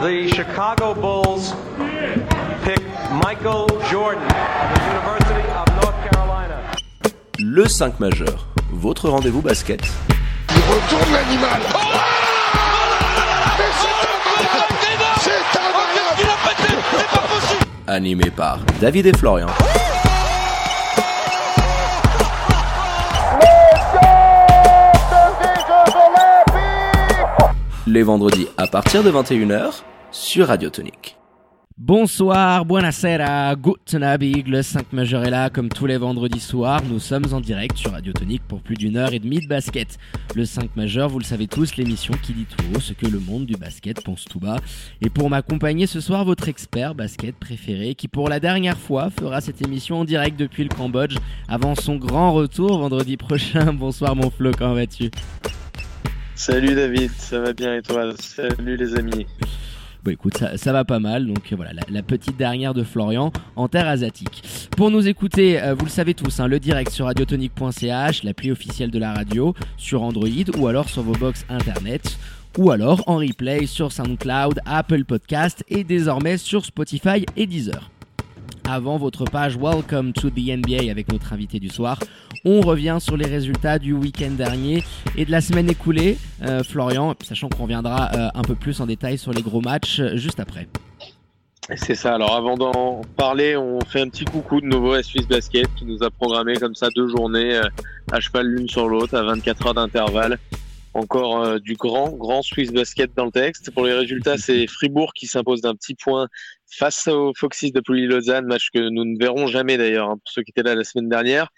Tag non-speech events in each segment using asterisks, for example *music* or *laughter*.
the Chicago Bulls pick Michael Jordan of the University of North Carolina. Le 5 majeur, votre rendez-vous basket. Il retourne l'animal. Oh Mais c'est incroyable Animé par David et Florian. Les vendredis à partir de 21h sur Radio Tonique. Bonsoir, buonasera, guten Abend, le 5 majeur est là comme tous les vendredis soirs. Nous sommes en direct sur Radio Tonique pour plus d'une heure et demie de basket. Le 5 majeur, vous le savez tous, l'émission qui dit tout haut ce que le monde du basket pense tout bas. Et pour m'accompagner ce soir, votre expert basket préféré qui pour la dernière fois fera cette émission en direct depuis le Cambodge avant son grand retour vendredi prochain. *laughs* Bonsoir mon Flo, comment vas-tu? Salut David, ça va bien et toi? Salut les amis. Bon écoute, ça, va pas mal, donc euh, voilà, la, la, petite dernière de Florian en terre asiatique. Pour nous écouter, euh, vous le savez tous, hein, le direct sur radiotonique.ch, l'appli officielle de la radio, sur Android ou alors sur vos box internet ou alors en replay sur SoundCloud, Apple Podcast et désormais sur Spotify et Deezer avant votre page Welcome to the NBA avec notre invité du soir. On revient sur les résultats du week-end dernier et de la semaine écoulée, euh, Florian, sachant qu'on reviendra euh, un peu plus en détail sur les gros matchs euh, juste après. C'est ça, alors avant d'en parler, on fait un petit coucou de nouveau à Swiss Basket qui nous a programmé comme ça deux journées à cheval l'une sur l'autre à 24 heures d'intervalle encore du grand, grand Swiss basket dans le texte. Pour les résultats, c'est Fribourg qui s'impose d'un petit point face aux Foxys de Pouilly-Lausanne, match que nous ne verrons jamais d'ailleurs, hein, pour ceux qui étaient là la semaine dernière.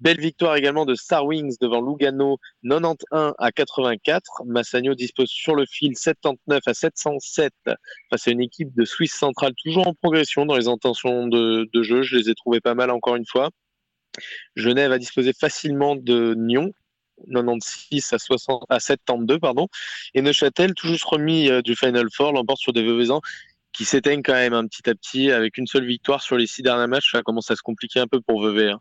Belle victoire également de Star Wings devant Lugano, 91 à 84. Massagno dispose sur le fil 79 à 707 face à une équipe de Suisse centrale toujours en progression dans les intentions de, jeu. Je les ai trouvés pas mal encore une fois. Genève a disposé facilement de Nyon, 96 à, 60, à 72, pardon. Et Neuchâtel, tout juste remis euh, du Final Four, l'emporte sur des Veuvezans qui s'éteignent quand même un petit à petit avec une seule victoire sur les six derniers matchs. Ça commence à se compliquer un peu pour Vevey. Hein.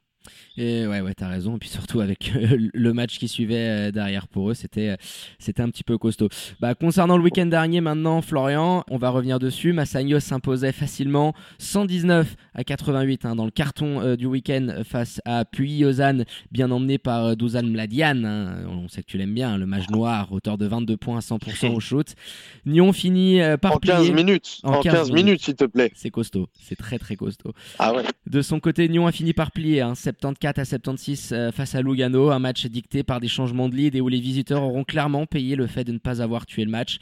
Et ouais, ouais, t'as raison. Et puis surtout avec euh, le match qui suivait euh, derrière pour eux, c'était, euh, c'était un petit peu costaud. Bah, concernant le week-end dernier, maintenant, Florian, on va revenir dessus. Massagno s'imposait facilement 119 à 88 hein, dans le carton du week-end face à Puy-Ozan, bien emmené par Douzan Mladian. Hein. On sait que tu l'aimes bien, hein, le mage noir, auteur de 22 points à 100% au shoot. *laughs* Nyon finit par en 15 minutes. En, 15, minutes, s'il te plaît. C'est costaud. C'est très, très costaud. Ah ouais. De son côté, Nyon a fini par plier. 74 à 76 euh, face à Lugano, un match dicté par des changements de lead et où les visiteurs auront clairement payé le fait de ne pas avoir tué le match.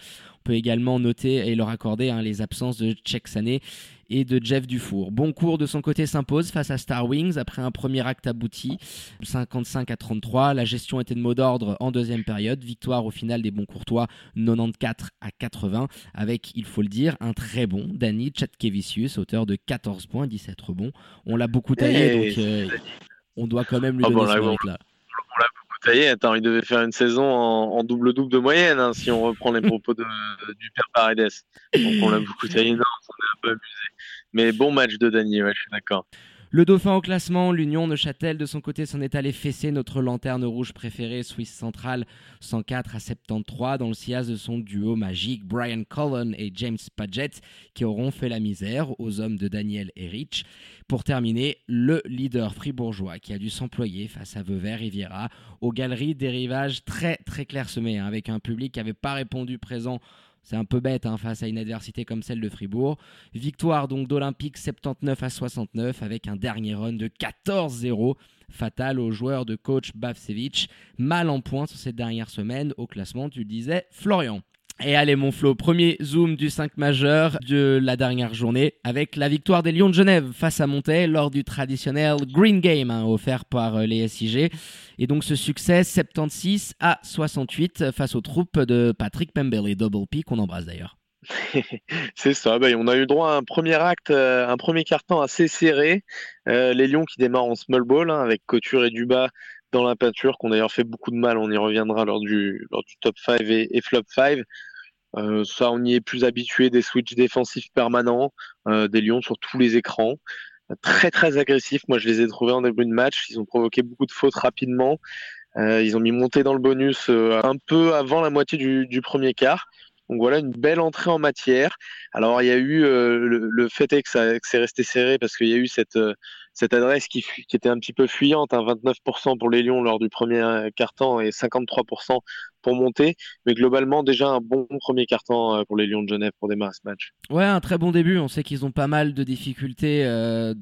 On peut également noter et leur accorder hein, les absences de Czech Sané et de Jeff Dufour. Bon cours de son côté s'impose face à Star Wings après un premier acte abouti, 55 à 33. La gestion était de mot d'ordre en deuxième période. Victoire au final des bons courtois, 94 à 80, avec, il faut le dire, un très bon Danny Chatkevicius, auteur de 14 points, 17 rebonds. On l'a beaucoup taillé, donc euh, on doit quand même lui oh, donner ce bon, là Attends, il devait faire une saison en double-double de moyenne, hein, si on reprend les propos de, du père Paredes. Donc on l'a beaucoup taillé. Non, on est un peu abusé. Mais bon match de Dany, ouais, je suis d'accord. Le dauphin au classement, l'Union Neuchâtel de son côté s'en est allé fesser notre lanterne rouge préférée, Suisse Centrale, 104 à 73, dans le sillage de son duo magique, Brian Cullen et James Padgett, qui auront fait la misère aux hommes de Daniel et Rich. Pour terminer, le leader fribourgeois qui a dû s'employer face à Veuvert Riviera aux galeries des rivages très très clairsemés, hein, avec un public qui n'avait pas répondu présent c'est un peu bête hein, face à une adversité comme celle de Fribourg. Victoire donc d'Olympique 79 à 69 avec un dernier run de 14-0 fatal aux joueurs de coach Bavsevich. Mal en point sur cette dernière semaine au classement, tu le disais, Florian. Et allez mon Flo, premier zoom du 5 majeur de la dernière journée avec la victoire des Lions de Genève face à Montaix lors du traditionnel Green Game hein, offert par euh, les SIG. Et donc ce succès 76 à 68 face aux troupes de Patrick Pembele, Double P qu'on embrasse d'ailleurs. *laughs* C'est ça, bah, on a eu droit à un premier acte, euh, un premier carton assez serré. Euh, les Lions qui démarrent en small ball hein, avec Couture et Duba dans la peinture, qu'on d'ailleurs fait beaucoup de mal, on y reviendra lors du, lors du top 5 et, flop 5. Euh, ça, on y est plus habitué des switches défensifs permanents, euh, des Lions sur tous les écrans. Très très agressifs. Moi, je les ai trouvés en début de match. Ils ont provoqué beaucoup de fautes rapidement. Euh, ils ont mis monté dans le bonus euh, un peu avant la moitié du, du, premier quart. Donc voilà une belle entrée en matière. Alors il y a eu le, fait est que, ça, que c'est resté serré parce qu'il y a eu cette cette adresse qui, qui, était un petit peu fuyante, hein, 29% pour les Lions lors du premier quart-temps et 53% pour monter. Mais globalement, déjà un bon premier quart-temps pour les Lions de Genève pour démarrer ce match. Ouais, un très bon début. On sait qu'ils ont pas mal de difficultés euh,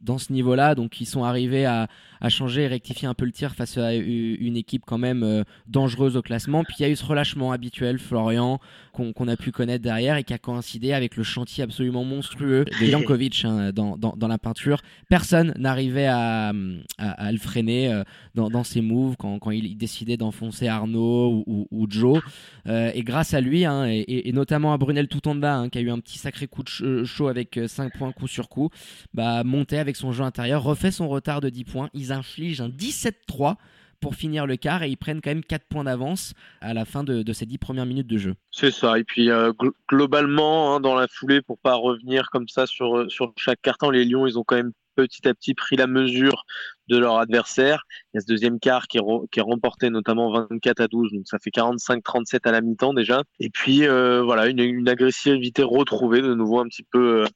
dans ce niveau-là. Donc ils sont arrivés à, changer et rectifier un peu le tir face à une équipe quand même euh, dangereuse au classement. Puis il y a eu ce relâchement habituel, Florian, qu'on a pu connaître derrière et qui a coïncidé avec le chantier absolument monstrueux de *laughs* Jankovic hein, dans, dans, la peinture. Personne n'arrivait à, le freiner euh, dans, ses moves quand, il décidait d'enfoncer Arnaud ou, Joe. Euh, et grâce à lui, hein, et, notamment à Brunel tout en bas, qui a eu un petit sacré coup de chaud avec 5 points coup sur coup, bah, monté avec son jeu intérieur, refait son retard de 10 points. Ils infligent un 17-3 pour finir le quart et ils prennent quand même 4 points d'avance à la fin de, ces 10 premières minutes de jeu. C'est ça. Et puis euh, globalement, hein, dans la foulée, pour pas revenir comme ça sur chaque carton, les Lions, ils ont quand même petit à petit pris la mesure de leur adversaire. Il y a ce deuxième quart qui est, remporté notamment 24 à 12, donc ça fait 45-37 à la mi-temps déjà. Et puis euh, voilà, une, agressivité retrouvée de nouveau un petit peu. Euh,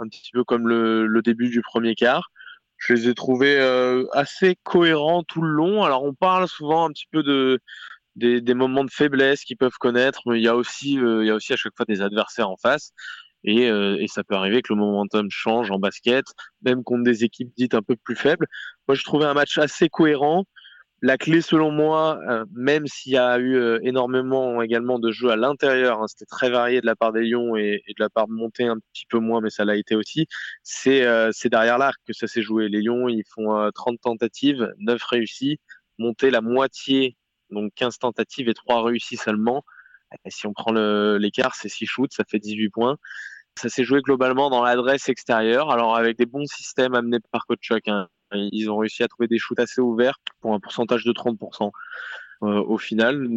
un petit peu comme le, début du premier quart. Je les ai trouvés euh, assez cohérents tout le long. Alors on parle souvent un petit peu de des, moments de faiblesse qu'ils peuvent connaître, mais il y a aussi il y a aussi à chaque fois des adversaires en face. Et, euh, et, ça peut arriver que le momentum change en basket, même contre des équipes dites un peu plus faibles. Moi, je trouvais un match assez cohérent la clé, selon moi, euh, même s'il y a eu euh, énormément également de jeux à l'intérieur, hein, c'était très varié de la part des Lions et, de la part de Monté un petit peu moins, mais ça l'a été aussi. C'est derrière l'arc que ça s'est joué. Les Lions, ils font 30 tentatives, 9 réussies. Monté la moitié, donc 15 tentatives et 3 réussies seulement. Et si on prend l'écart, c'est 6 shoots, ça fait 18 points. Ça s'est joué globalement dans l'adresse extérieure, alors avec des bons systèmes amenés par Coach. Hein. Ils ont réussi à trouver des shoots assez ouverts pour un pourcentage de 30%. Euh, au final,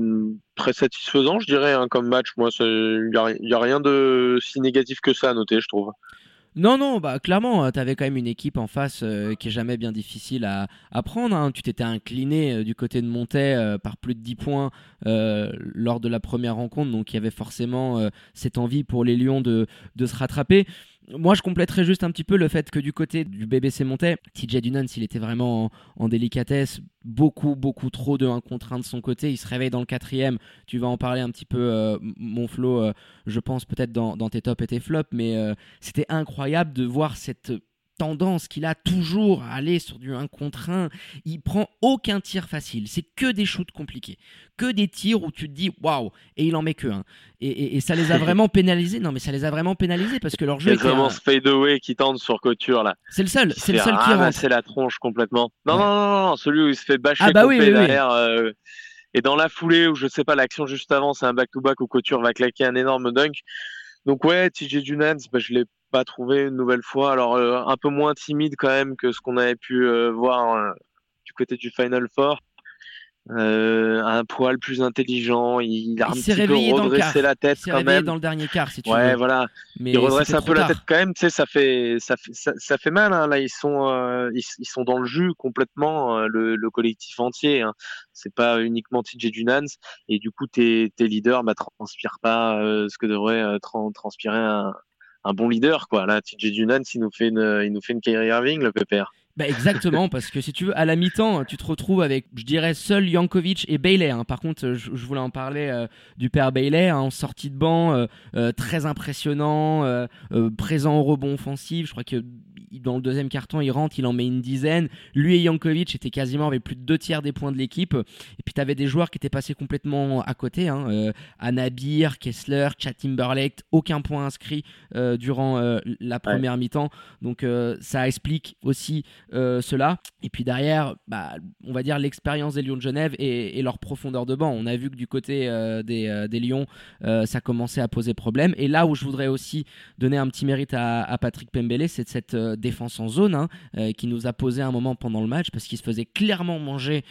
très satisfaisant, je dirais, hein, comme match. Moi, il n'y a, rien de si négatif que ça à noter, je trouve. Non, non, bah clairement, euh, tu avais quand même une équipe en face euh, qui est jamais bien difficile à, prendre. Hein. Tu t'étais incliné du côté de Montet par plus de 10 points lors de la première rencontre, donc il y avait forcément cette envie pour les Lions de se rattraper. Moi, je compléterais juste un petit peu le fait que du côté du BBC Montais, TJ Dunan, s'il était vraiment en, délicatesse, beaucoup, beaucoup trop de 1 contre 1 de son côté. Il se réveille dans le quatrième. Tu vas en parler un petit peu, euh, mon flow, euh, je pense peut-être dans, tes tops et tes flops, mais euh, c'était incroyable de voir cette tendance qu'il a toujours à aller sur du 1 contre 1. Il prend aucun tir facile. C'est que des shoots compliqués. Que des tirs où tu te dis waouh et il en met que un. Et, ça les a *laughs* vraiment pénalisés. Non, mais ça les a vraiment pénalisés parce que leur jeu. C'est vraiment ce fadeaway qui tente sur couture là. C'est le seul. C'est le seul qui rentre. C'est la tronche complètement. Non, non, non, non, celui où il se fait bâcher ah bah oui, derrière. Euh, et dans la foulée où je sais pas l'action juste avant, c'est un back-to-back où Couture va claquer un énorme dunk. Donc ouais, TJ Dunans, bah, je l'ai pas trouvé une nouvelle fois. Alors euh, un peu moins timide quand même que ce qu'on avait pu euh, voir euh, du côté du Final Four. un poil plus intelligent, il a un petit peu redressé la tête quand même. dans le dernier quart, si tu ouais, veux. voilà. Mais il redresse un peu la tête quand même. Tu sais, ça fait ça fait ça, fait mal. Hein. Là, ils sont ils, sont dans le jus complètement le, le, collectif entier. Hein. C'est pas uniquement TJ Dunans et du coup tes tes leaders bah, transpirent pas ce que devrait transpirer un, un bon leader, quoi. Là, TJ Dunan, il nous fait une, il nous fait une Kyrie Irving, le pépère. Bah exactement, *laughs* parce que si tu veux, à la mi-temps, tu te retrouves avec, je dirais, seul Jankovic et Bailey. Hein. Par contre, je, voulais en parler euh, du père Bailey, hein, en sortie de banc, euh, euh, très impressionnant, présent au rebond offensif. Je crois que dans le deuxième carton, il rentre, il en met une dizaine. Lui et Jankovic étaient quasiment avec plus de deux tiers des points de l'équipe. Et puis tu avais des joueurs qui étaient passés complètement à côté. Hein. Anabir, Kessler, Chad Timberlake, aucun point inscrit durant la première mi-temps. Donc ça explique aussi euh, cela. Et puis derrière, bah, on va dire l'expérience des Lions de Genève et, leur profondeur de banc. On a vu que du côté euh, des, euh, des, Lions, ça commençait à poser problème. Et là où je voudrais aussi donner un petit mérite à, Patrick Pembele, c'est cette défense en zone hein, qui nous a posé un moment pendant le match parce qu'il se faisait clairement manger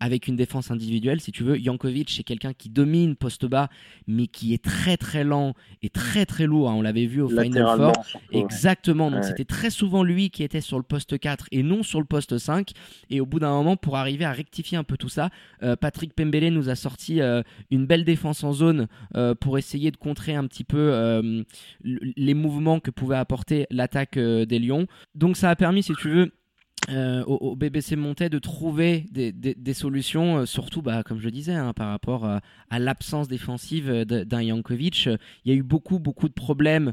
avec une défense individuelle, si tu veux. Jankovic, c'est quelqu'un qui domine poste bas, mais qui est très très lent et très très lourd. Hein. On l'avait vu au Final Four. Exactement. Donc c'était très souvent lui qui était sur le poste 4 et non sur le poste 5. Et au bout d'un moment, pour arriver à rectifier un peu tout ça, euh, Patrick Pembele nous a sorti euh, une belle défense en zone euh, pour essayer de contrer un petit peu les mouvements que pouvait apporter l'attaque des Lions. Donc ça a permis, si tu veux, euh, au, BBC Montais de trouver des, solutions, euh, surtout, bah, comme je disais, hein, par rapport euh, à l'absence défensive d'un Jankovic. Il y a eu beaucoup, beaucoup de problèmes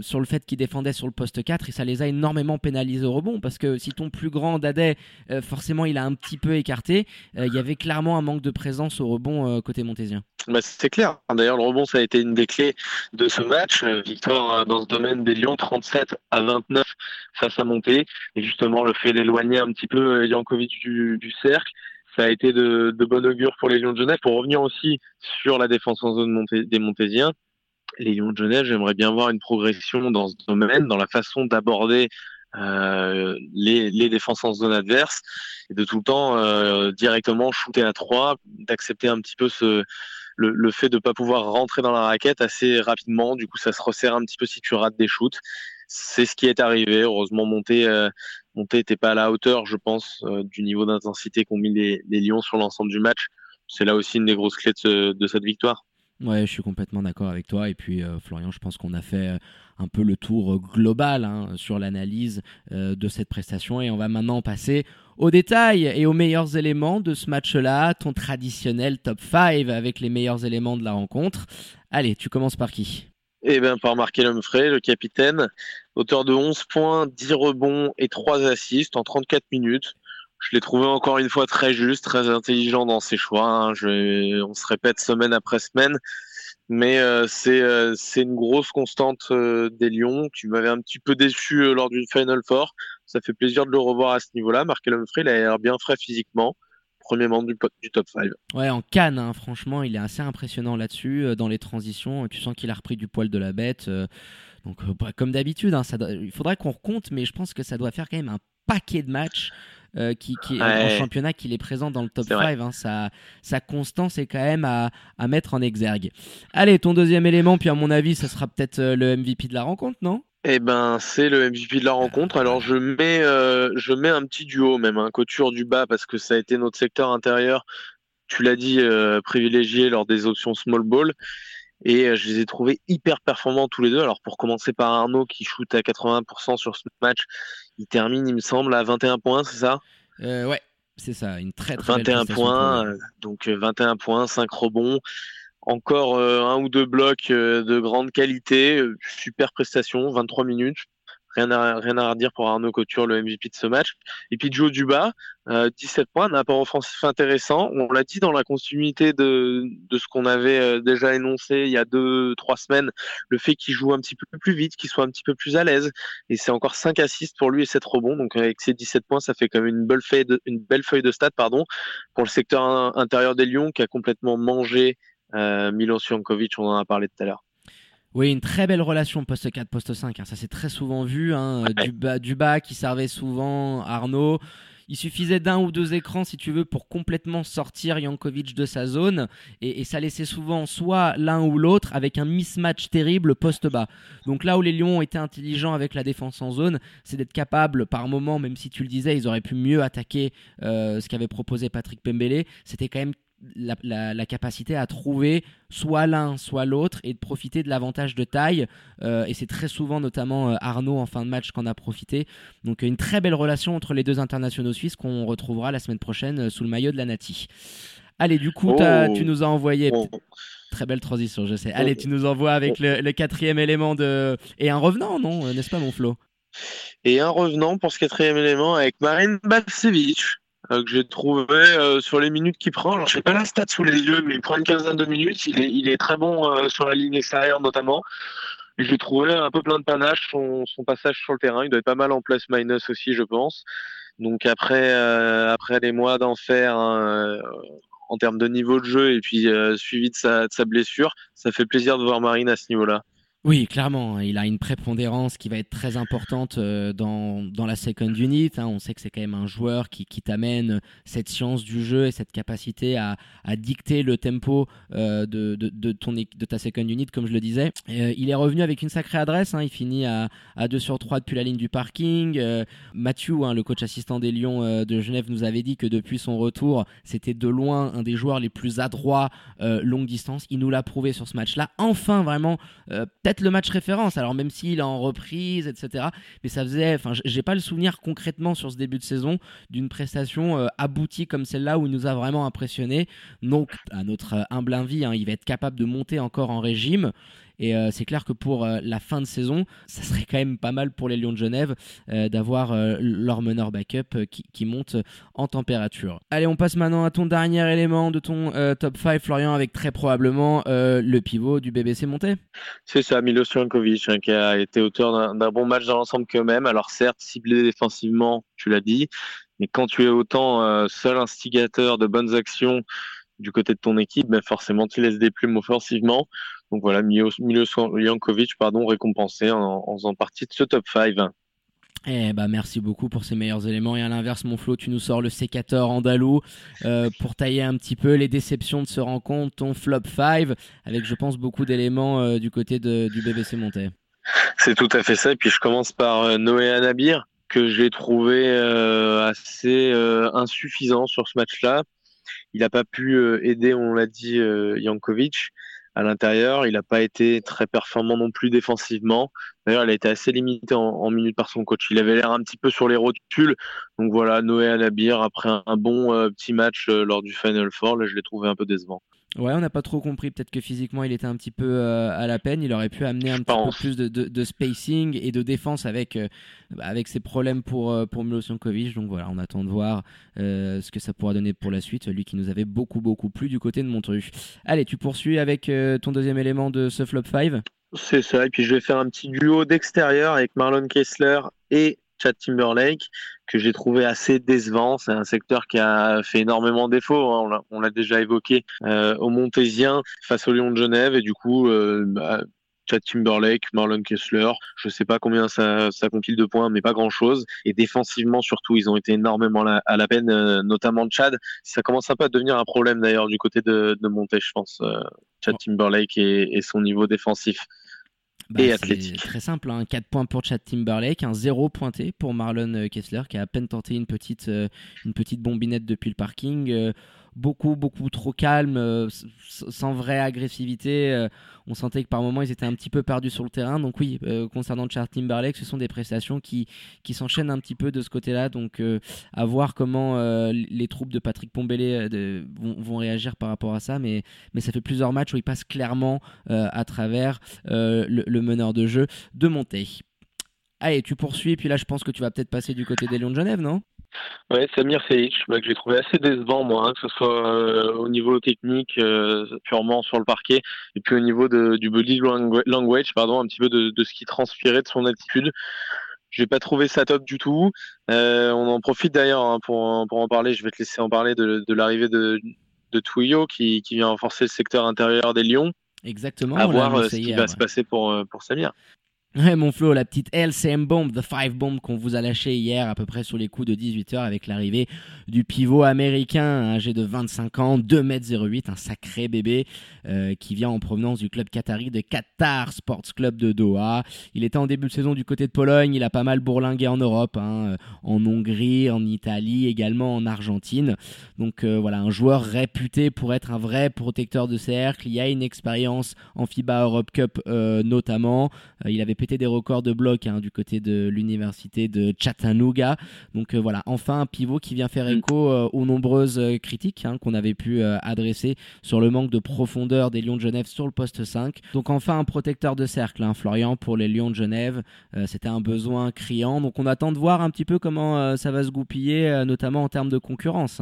sur le fait qu'il défendait sur le poste 4 et ça les a énormément pénalisés au rebond parce que si ton plus grand Dadé, forcément, il a un petit peu écarté, il y avait clairement un manque de présence au rebond côté montésien. Bah, c'est clair. D'ailleurs, le rebond, ça a été une des clés de ce match. Victoire dans ce domaine des Lions, 37 à 29 face à Monté. Et justement, le fait d'éloigner un petit peu Jankovic du, du cercle, ça a été de, de bon augure pour les Lions de Genève. Pour revenir aussi sur la défense en zone des Montésiens, les Lions de Genève, j'aimerais bien voir une progression dans ce domaine, dans la façon d'aborder euh, les, défenses en zone adverse et de tout le temps euh, directement shooter à 3, d'accepter un petit peu le, fait de ne pas pouvoir rentrer dans la raquette assez rapidement. Du coup, ça se resserre un petit peu si tu rates des shoots c'est ce qui est arrivé. Heureusement, Monté euh, n'était pas à la hauteur, je pense, euh, du niveau d'intensité qu'ont mis les, Lions sur l'ensemble du match. C'est là aussi une des grosses clés de, cette victoire. Ouais, je suis complètement d'accord avec toi. Et puis, euh, Florian, je pense qu'on a fait un peu le tour global hein, sur l'analyse de cette prestation. Et on va maintenant passer aux détails et aux meilleurs éléments de ce match-là, ton traditionnel top 5 avec les meilleurs éléments de la rencontre. Allez, tu commences par qui? Eh bien, par Markel Humphrey, le capitaine, auteur de 11 points, 10 rebonds et 3 assists en 34 minutes. Je l'ai trouvé encore une fois très juste, très intelligent dans ses choix. Hein. On se répète semaine après semaine, mais euh, euh, c'est une grosse constante euh, des Lions. Tu m'avais un petit peu déçu lors d'une Final Four. Ça fait plaisir de le revoir à ce niveau-là. Markel Humphrey, il a l'air bien frais physiquement premier membre du, top 5. Ouais, en Cannes, hein, franchement, il est assez impressionnant là-dessus. Euh, dans les transitions, tu sens qu'il a repris du poil de la bête. Euh, donc, euh, bah, comme d'habitude, hein, il faudrait qu'on recompte, mais je pense que ça doit faire quand même un paquet de matchs. qui, qui en championnat qu'il est présent dans le top 5. Hein, sa, sa, constance est quand même à, à, mettre en exergue. Allez, ton deuxième élément, puis à mon avis, ça sera peut-être le MVP de la rencontre, non? Eh ben, c'est le MVP de la rencontre. Alors, je mets, euh, je mets un petit duo, même un couture du bas, parce que ça a été notre secteur intérieur. Tu l'as dit, euh, privilégié lors des options small ball. Et euh, je les ai trouvés hyper performants tous les deux. Alors, pour commencer par Arnaud, qui shoot à 80% sur ce match, il termine, il me semble, à 21 points, c'est ça? Ouais, c'est ça. Une très, très 21 points, donc 21 points, 5 rebonds encore euh, un ou deux blocs euh, de grande qualité, euh, super prestation, 23 minutes. Rien à, rien à redire pour Arnaud Couture, le MVP de ce match. Et puis Joe Duba, 17 points, un apport offensif intéressant. On l'a dit dans la continuité de, de ce qu'on avait déjà énoncé il y a deux, trois semaines, le fait qu'il joue un petit peu plus vite, qu'il soit un petit peu plus à l'aise. Et c'est encore 5 assists pour lui et 7 rebonds. Donc avec ces 17 points, ça fait quand même une belle feuille de, une belle feuille de stats pardon, pour le secteur intérieur des Lions qui a complètement mangé Milos Jankovic, on en a parlé tout à l'heure. Oui, une très belle relation poste 4, poste 5. Hein. Ça s'est très souvent vu. Hein. Du, bas, du bas qui servait souvent Arnaud. Il suffisait d'un ou deux écrans, si tu veux, pour complètement sortir Jankovic de sa zone. Et, ça laissait souvent soit l'un ou l'autre avec un mismatch terrible poste bas. Donc là où les Lions ont été intelligents avec la défense en zone, c'est d'être capable, par moment, même si tu le disais, ils auraient pu mieux attaquer euh, ce qu'avait proposé Patrick Pembele. C'était quand même la, capacité à trouver soit l'un, soit l'autre et de profiter de l'avantage de taille. Euh, et c'est très souvent, notamment euh, Arnaud en fin de match, qu'en a profité. Donc une très belle relation entre les deux internationaux suisses qu'on retrouvera la semaine prochaine euh, sous le maillot de la Nati. Allez, du coup, oh. tu nous as envoyé. Oh. Très belle transition, je sais. Allez, tu nous envoies avec le, quatrième élément de. Et un revenant, non N'est-ce pas, mon Flo? Et un revenant pour ce quatrième élément avec Marine Balcevic. Euh, que j'ai trouvé euh, sur les minutes qu'il prend. Alors, je sais pas la stat sous les yeux, mais il prend une quinzaine de minutes. Il est, il est très bon euh, sur la ligne extérieure notamment. J'ai trouvé un peu plein de panache son, son, passage sur le terrain. Il doit être pas mal en place minus aussi, je pense. Donc après, après les mois d'enfer hein, en termes de niveau de jeu et puis suivi de sa, de sa blessure, ça fait plaisir de voir Marine à ce niveau-là. Oui, clairement, hein. il a une prépondérance qui va être très importante euh, dans, dans la second unit. Hein. On sait que c'est quand même un joueur qui, qui t'amène cette science du jeu et cette capacité à, à dicter le tempo euh, de, de, de, ton, de ta second unit, comme je le disais. Euh, il est revenu avec une sacrée adresse. Hein. Il finit à, à 2 sur 3 depuis la ligne du parking. Mathieu, le coach assistant des Lions de Genève, nous avait dit que depuis son retour, c'était de loin un des joueurs les plus adroits longue distance. Il nous l'a prouvé sur ce match-là. Enfin, vraiment, le match référence. Alors même s'il est en reprise, etc. Mais ça faisait, enfin, j'ai pas le souvenir concrètement sur ce début de saison d'une prestation euh, aboutie comme celle-là où il nous a vraiment impressionné. Donc, à notre humble envie, hein, il va être capable de monter encore en régime. Et euh, c'est clair que pour euh, la fin de saison, ça serait quand même pas mal pour les Lions de Genève euh, d'avoir leur meneur backup qui, monte en température. Allez, on passe maintenant à ton dernier élément de ton top 5, Florian, avec très probablement le pivot du BBC monté. C'est ça, Milos Jankovic, hein, qui a été auteur d'un bon match dans l'ensemble que même. Alors certes, ciblé défensivement, tu l'as dit, mais quand tu es autant seul instigateur de bonnes actions du côté de ton équipe, ben forcément tu laisses des plumes offensivement. Donc voilà, Milos, Jankovic, pardon, récompensé en, faisant partie de ce top 5. Eh bah merci beaucoup pour ces meilleurs éléments et à l'inverse mon Flo tu nous sors le sécateur andalou euh, pour tailler un petit peu les déceptions de ce rencontre ton flop 5 avec je pense beaucoup d'éléments euh, du côté de, du BBC Monté. C'est tout à fait ça et puis je commence par euh, Noé Anabir que j'ai trouvé assez insuffisant sur ce match-là. Il n'a pas pu aider on l'a dit Jankovic à l'intérieur. Il n'a pas été très performant non plus défensivement. D'ailleurs, il a été assez limité en, minutes par son coach. Il avait l'air un petit peu sur les rotules. Donc voilà, Noé Anabir, après un, bon euh, petit match euh, lors du Final Four, là, je l'ai trouvé un peu décevant. Ouais, on n'a pas trop compris. Peut-être que physiquement, il était un petit peu euh, à la peine. Il aurait pu amener un petit peu plus de, spacing et de défense avec, euh, avec ses problèmes pour, euh, pour Milos Jankovic. Donc voilà, on attend de voir ce que ça pourra donner pour la suite. Lui qui nous avait beaucoup, beaucoup plu du côté de Montreux. Allez, tu poursuis avec ton deuxième élément de ce flop 5 C'est ça. Et puis je vais faire un petit duo d'extérieur avec Marlon Kessler et Chad Timberlake que j'ai trouvé assez décevant. C'est un secteur qui a fait énormément défaut. Hein. On l'a déjà évoqué euh, au Montésien face au Lyon de Genève et du coup. Euh, bah, Chad Timberlake, Marlon Kessler, je sais pas combien ça, ça compile de points, mais pas grand chose. Et défensivement, surtout, ils ont été énormément à la peine, euh, notamment Chad. Ça commence un peu à devenir un problème d'ailleurs du côté de, de Monté, je pense. Chad Timberlake et, son niveau défensif. Bah, c'est Très simple, hein. 4 points pour Chad Timberlake, un 0 pointé pour Marlon euh, Kessler qui a à peine tenté une petite, euh, une petite bombinette depuis le parking. Euh, beaucoup, beaucoup trop calme, euh, sans vraie agressivité. Euh, on sentait que par moments ils étaient un petit peu perdus sur le terrain. Donc oui, euh, concernant Charles Timberlake, ce sont des prestations qui, qui s'enchaînent un petit peu de ce côté-là. Donc à voir comment les troupes de Patrick Pombélé vont, réagir par rapport à ça. Mais, mais ça fait plusieurs matchs où il passe clairement à travers le, meneur de jeu de Monté. Allez, tu poursuis, puis là je pense que tu vas peut-être passer du côté des Lions de Genève, non? Ouais, Samir Seic, que j'ai trouvé assez décevant, moi, hein, que ce soit euh, au niveau technique, euh, purement sur le parquet, et puis au niveau de, du body language, pardon, un petit peu de, de ce qui transpirait de son attitude. J'ai pas trouvé ça top du tout. Euh, on en profite d'ailleurs hein, pour, pour en parler. Je vais te laisser en parler de, de l'arrivée de, de qui, qui vient renforcer le secteur intérieur des Lions. Exactement. À voir ce qui va se passer pour, pour Samir. Ouais, mon Flo, la petite LCM Bomb, The Five Bomb qu'on vous a lâché hier à peu près sur les coups de 18h avec l'arrivée du pivot américain, âgé de 25 ans, 2m08, un sacré bébé euh, qui vient en provenance du club qatari de Qatar Sports Club de Doha. Il était en début de saison du côté de Pologne, il a pas mal bourlingué en Europe, hein, euh, en Hongrie, en Italie, également en Argentine. Donc euh, voilà, un joueur réputé pour être un vrai protecteur de cercle. Il y a une expérience en FIBA Europe Cup notamment. il avait pété des records de bloc hein, du côté de l'université de Chattanooga. Donc euh, voilà, enfin un pivot qui vient faire mm. écho euh, aux nombreuses euh, critiques hein, qu'on avait pu adresser sur le manque de profondeur des Lions de Genève sur le poste 5. Donc enfin un protecteur de cercle, hein, Florian, pour les Lions de Genève. C'était un besoin criant. Donc on attend de voir un petit peu comment ça va se goupiller, notamment en termes de concurrence,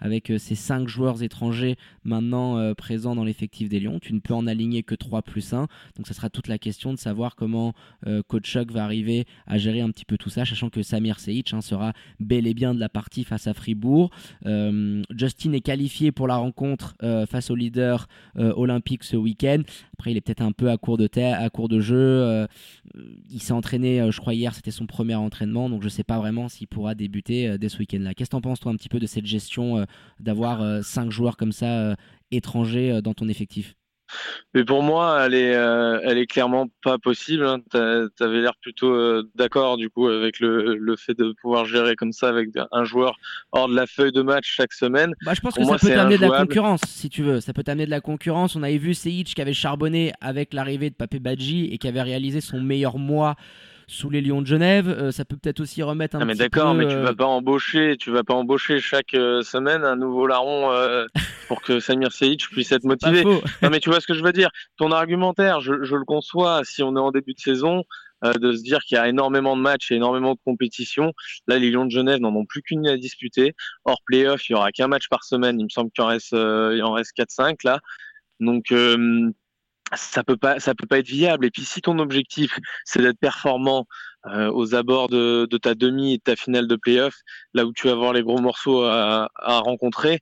avec ces 5 joueurs étrangers maintenant présents dans l'effectif des Lions. Tu ne peux en aligner que 3 plus 1. Donc ça sera toute la question de savoir comment comment Coach Chuck va arriver à gérer un petit peu tout ça, sachant que Samir Seic hein, sera bel et bien de la partie face à Fribourg. Justin est qualifié pour la rencontre face au leader olympique ce week-end. Après, il est peut-être un peu à court de, à court de jeu. il s'est entraîné, je crois, hier, c'était son premier entraînement, donc je ne sais pas vraiment s'il pourra débuter dès ce week-end-là. Qu'est-ce que tu en penses, toi, un petit peu de cette gestion d'avoir cinq joueurs comme ça étrangers dans ton effectif? Mais pour moi, elle est, euh, elle est clairement pas possible. Hein. Tu avais l'air plutôt euh, d'accord du coup avec le, le, fait de pouvoir gérer comme ça avec un joueur hors de la feuille de match chaque semaine. Bah, je pense que ça peut t'amener de la concurrence, si tu veux. Ça peut t'amener de la concurrence. On avait vu Seic qui avait charbonné avec l'arrivée de Papé Badji et qui avait réalisé son meilleur mois sous les Lions de Genève. Euh, ça peut peut-être aussi remettre un ah, mais d'accord, mais tu vas pas embaucher, tu vas pas embaucher chaque euh, semaine un nouveau larron euh, *laughs* pour que Samir Seic puisse être motivé. non, mais tu vois ce que je veux dire. Ton argumentaire, je, je le conçois. Si on est en début de saison, de se dire qu'il y a énormément de matchs et énormément de compétitions. Là, les Lions de Genève n'en ont plus qu'une à disputer. Hors playoff, il y aura qu'un match par semaine. Il me semble qu'il en reste, il en reste 4-5 là. Donc, ça peut pas ça peut pas être viable. Et puis si ton objectif c'est d'être performant euh, aux abords de, de, ta demi et de ta finale de playoff là où tu vas avoir les gros morceaux à, à rencontrer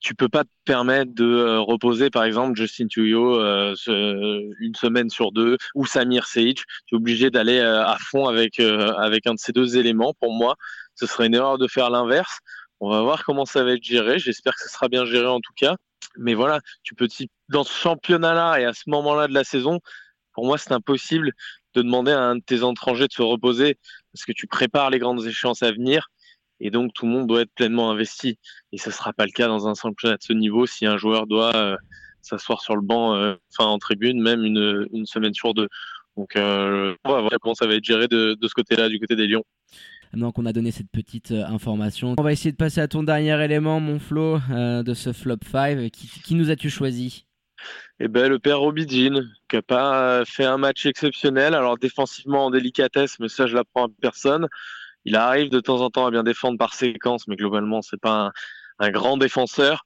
tu peux pas te permettre de euh, reposer par exemple Justin Tuyo euh, une semaine sur deux ou Samir Seic tu es obligé d'aller à fond avec avec un de ces deux éléments. Pour moi ce serait une erreur de faire l'inverse. On va voir comment ça va être géré. J'espère que ce sera bien géré en tout cas. Mais voilà, tu peux dans ce championnat-là et à ce moment-là de la saison, pour moi, c'est impossible de demander à un de tes étrangers de se reposer parce que tu prépares les grandes échéances à venir et donc tout le monde doit être pleinement investi. Et ce ne sera pas le cas dans un championnat de ce niveau si un joueur doit euh, s'asseoir sur le banc, euh, enfin en tribune, même une, semaine sur deux. Donc euh, on va voir comment ça va être géré de, ce côté-là, du côté des Lions maintenant qu'on a donné cette petite euh, information. On va essayer de passer à ton dernier élément, mon Flo, de ce flop 5. Qui, nous as-tu choisi? Eh ben, le père Jean, qui n'a pas fait un match exceptionnel. Alors, défensivement en délicatesse, mais ça, je l'apprends à personne. Il arrive de temps en temps à bien défendre par séquence, mais globalement, c'est pas un, grand défenseur.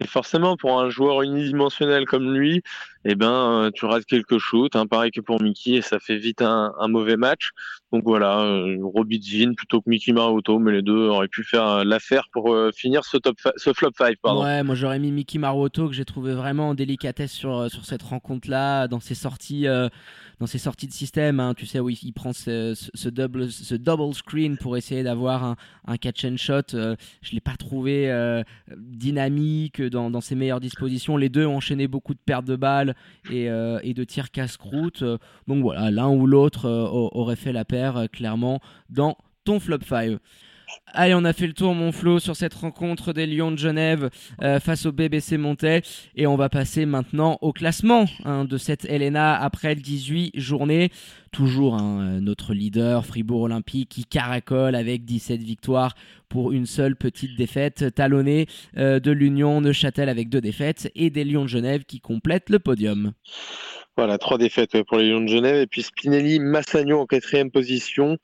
Et forcément, pour un joueur unidimensionnel comme lui, eh ben, euh, tu rates quelques shoots, hein, pareil que pour Mickey, et ça fait vite un, mauvais match. Donc voilà, euh, Robbie plutôt que Mickey Maroto, mais les deux auraient pu faire euh, l'affaire pour finir ce, top ce flop 5. Pardon. Ouais, moi j'aurais mis Mickey Maroto que j'ai trouvé vraiment en délicatesse sur, sur cette rencontre-là, dans ses sorties dans ses sorties de système, hein, tu sais, où il, prend ce, double, ce double screen pour essayer d'avoir un, catch and shot. Euh, je l'ai pas trouvé euh, dynamique dans, ses meilleures dispositions. Les deux ont enchaîné beaucoup de pertes de balles et, euh, de tirs casse-croûte. Donc voilà, l'un ou l'autre aurait fait la paire, clairement, dans ton flop 5. Allez, on a fait le tour, mon Flo, sur cette rencontre des Lions de Genève euh, face au BBC Montais. Et on va passer maintenant au classement hein, de cette Helena après 18 journées. Toujours hein, notre leader, Fribourg Olympique, qui caracole avec 17 victoires pour une seule petite défaite, talonnée euh, de l'Union Neuchâtel avec deux défaites et des Lions de Genève qui complètent le podium. Voilà, trois défaites pour les Lions de Genève. Et puis Spinelli, Massagno en quatrième position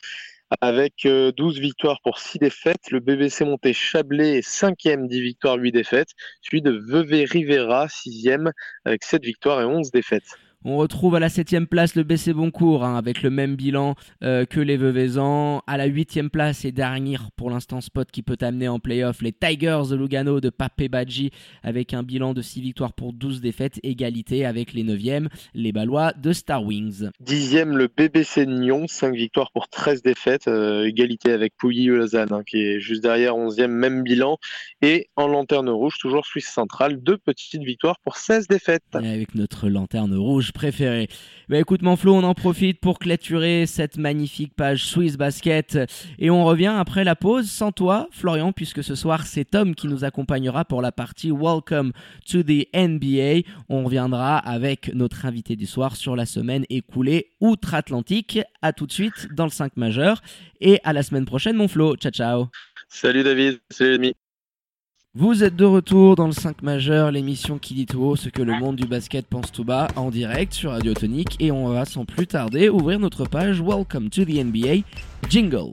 avec 12 euh, victoires pour 6 défaites. Le BBC monté Chablais est 5e, 10 victoires, 8 défaites. Suivi de Vevey Rivera, 6e, avec 7 victoires et 11 défaites. On retrouve à la 7 place le BC Boncourt hein, avec le même bilan euh, que les Veuvezans. À la 8 place et dernier pour l'instant spot qui peut amener en playoff les Tigers de Lugano de Pape Badji avec un bilan de 6 victoires pour 12 défaites. Égalité avec les 9e, les Balois de Star Wings. 10e le BBC Nyon, 5 victoires pour 13 défaites. Euh, égalité avec Pouilly Lausanne hein, qui est juste derrière 11e, même bilan. Et en lanterne rouge, toujours Suisse centrale, deux petites victoires pour 16 défaites. Et avec notre lanterne rouge préféré. Bah écoute Manflo, on en profite pour clôturer cette magnifique page Swiss Basket et on revient après la pause sans toi Florian puisque ce soir c'est Tom qui nous accompagnera pour la partie Welcome to the NBA. On reviendra avec notre invité du soir sur la semaine écoulée outre-Atlantique. À tout de suite dans le 5 majeur et à la semaine prochaine mon Flo. Ciao ciao. Salut David, salut les vous êtes de retour dans le 5 majeur, l'émission qui dit tout haut ce que le monde du basket pense tout bas, en direct sur Radio Tonique, et on va sans plus tarder ouvrir notre page Welcome to the NBA Jingle.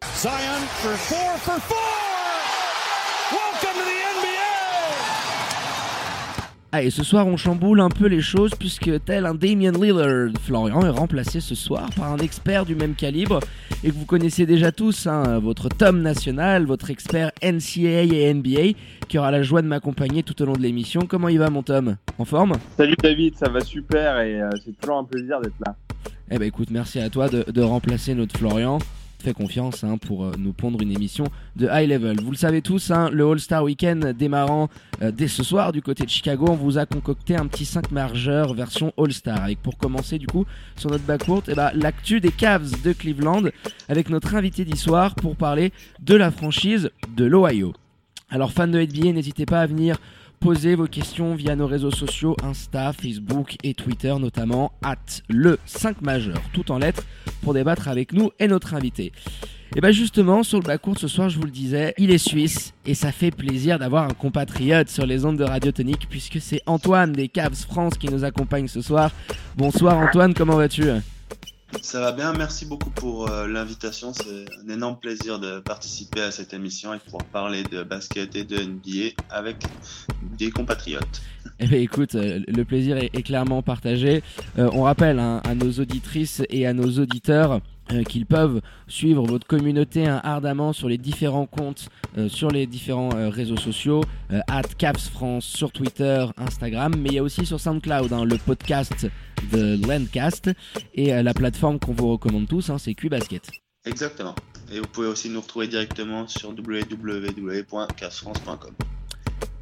NBA! Ah, et ce soir, on chamboule un peu les choses puisque tel un Damien Lillard, Florian est remplacé ce soir par un expert du même calibre et que vous connaissez déjà tous, hein, votre Tom national, votre expert NCAA et NBA qui aura la joie de m'accompagner tout au long de l'émission. Comment il va, mon Tom? En forme? Salut David, ça va super et euh, c'est toujours un plaisir d'être là. Eh ben écoute, merci à toi de, de remplacer notre Florian confiance hein, pour euh, nous pondre une émission de high level. Vous le savez tous, hein, le All-Star Weekend démarrant euh, dès ce soir du côté de Chicago, on vous a concocté un petit 5 majeur version All-Star. Avec pour commencer du coup sur notre backcourt, eh ben, l'actu des Cavs de Cleveland avec notre invité d'histoire pour parler de la franchise de l'Ohio. Alors fans de NBA, n'hésitez pas à venir Posez vos questions via nos réseaux sociaux Insta, Facebook et Twitter notamment at le 5 majeur tout en lettres pour débattre avec nous et notre invité. Et bien justement, sur le bas court ce soir, je vous le disais, il est suisse et ça fait plaisir d'avoir un compatriote sur les ondes de Radio Tonique puisque c'est Antoine des Cavs France qui nous accompagne ce soir. Bonsoir Antoine, comment vas-tu? Ça va bien, merci beaucoup pour euh, l'invitation. C'est un énorme plaisir de participer à cette émission et de pouvoir parler de basket et de NBA avec des compatriotes. Eh bien, écoute, euh, le plaisir est, clairement partagé. Euh, on rappelle hein, à nos auditrices et à nos auditeurs euh, qu'ils peuvent suivre votre communauté hein, ardemment sur les différents comptes, euh, sur les différents euh, réseaux sociaux, at Caps France sur Twitter, Instagram, mais il y a aussi sur SoundCloud hein, le podcast de Landcast et la plateforme qu'on vous recommande tous, hein, c'est QBasket. Exactement. Et vous pouvez aussi nous retrouver directement sur www.capsfrance.com.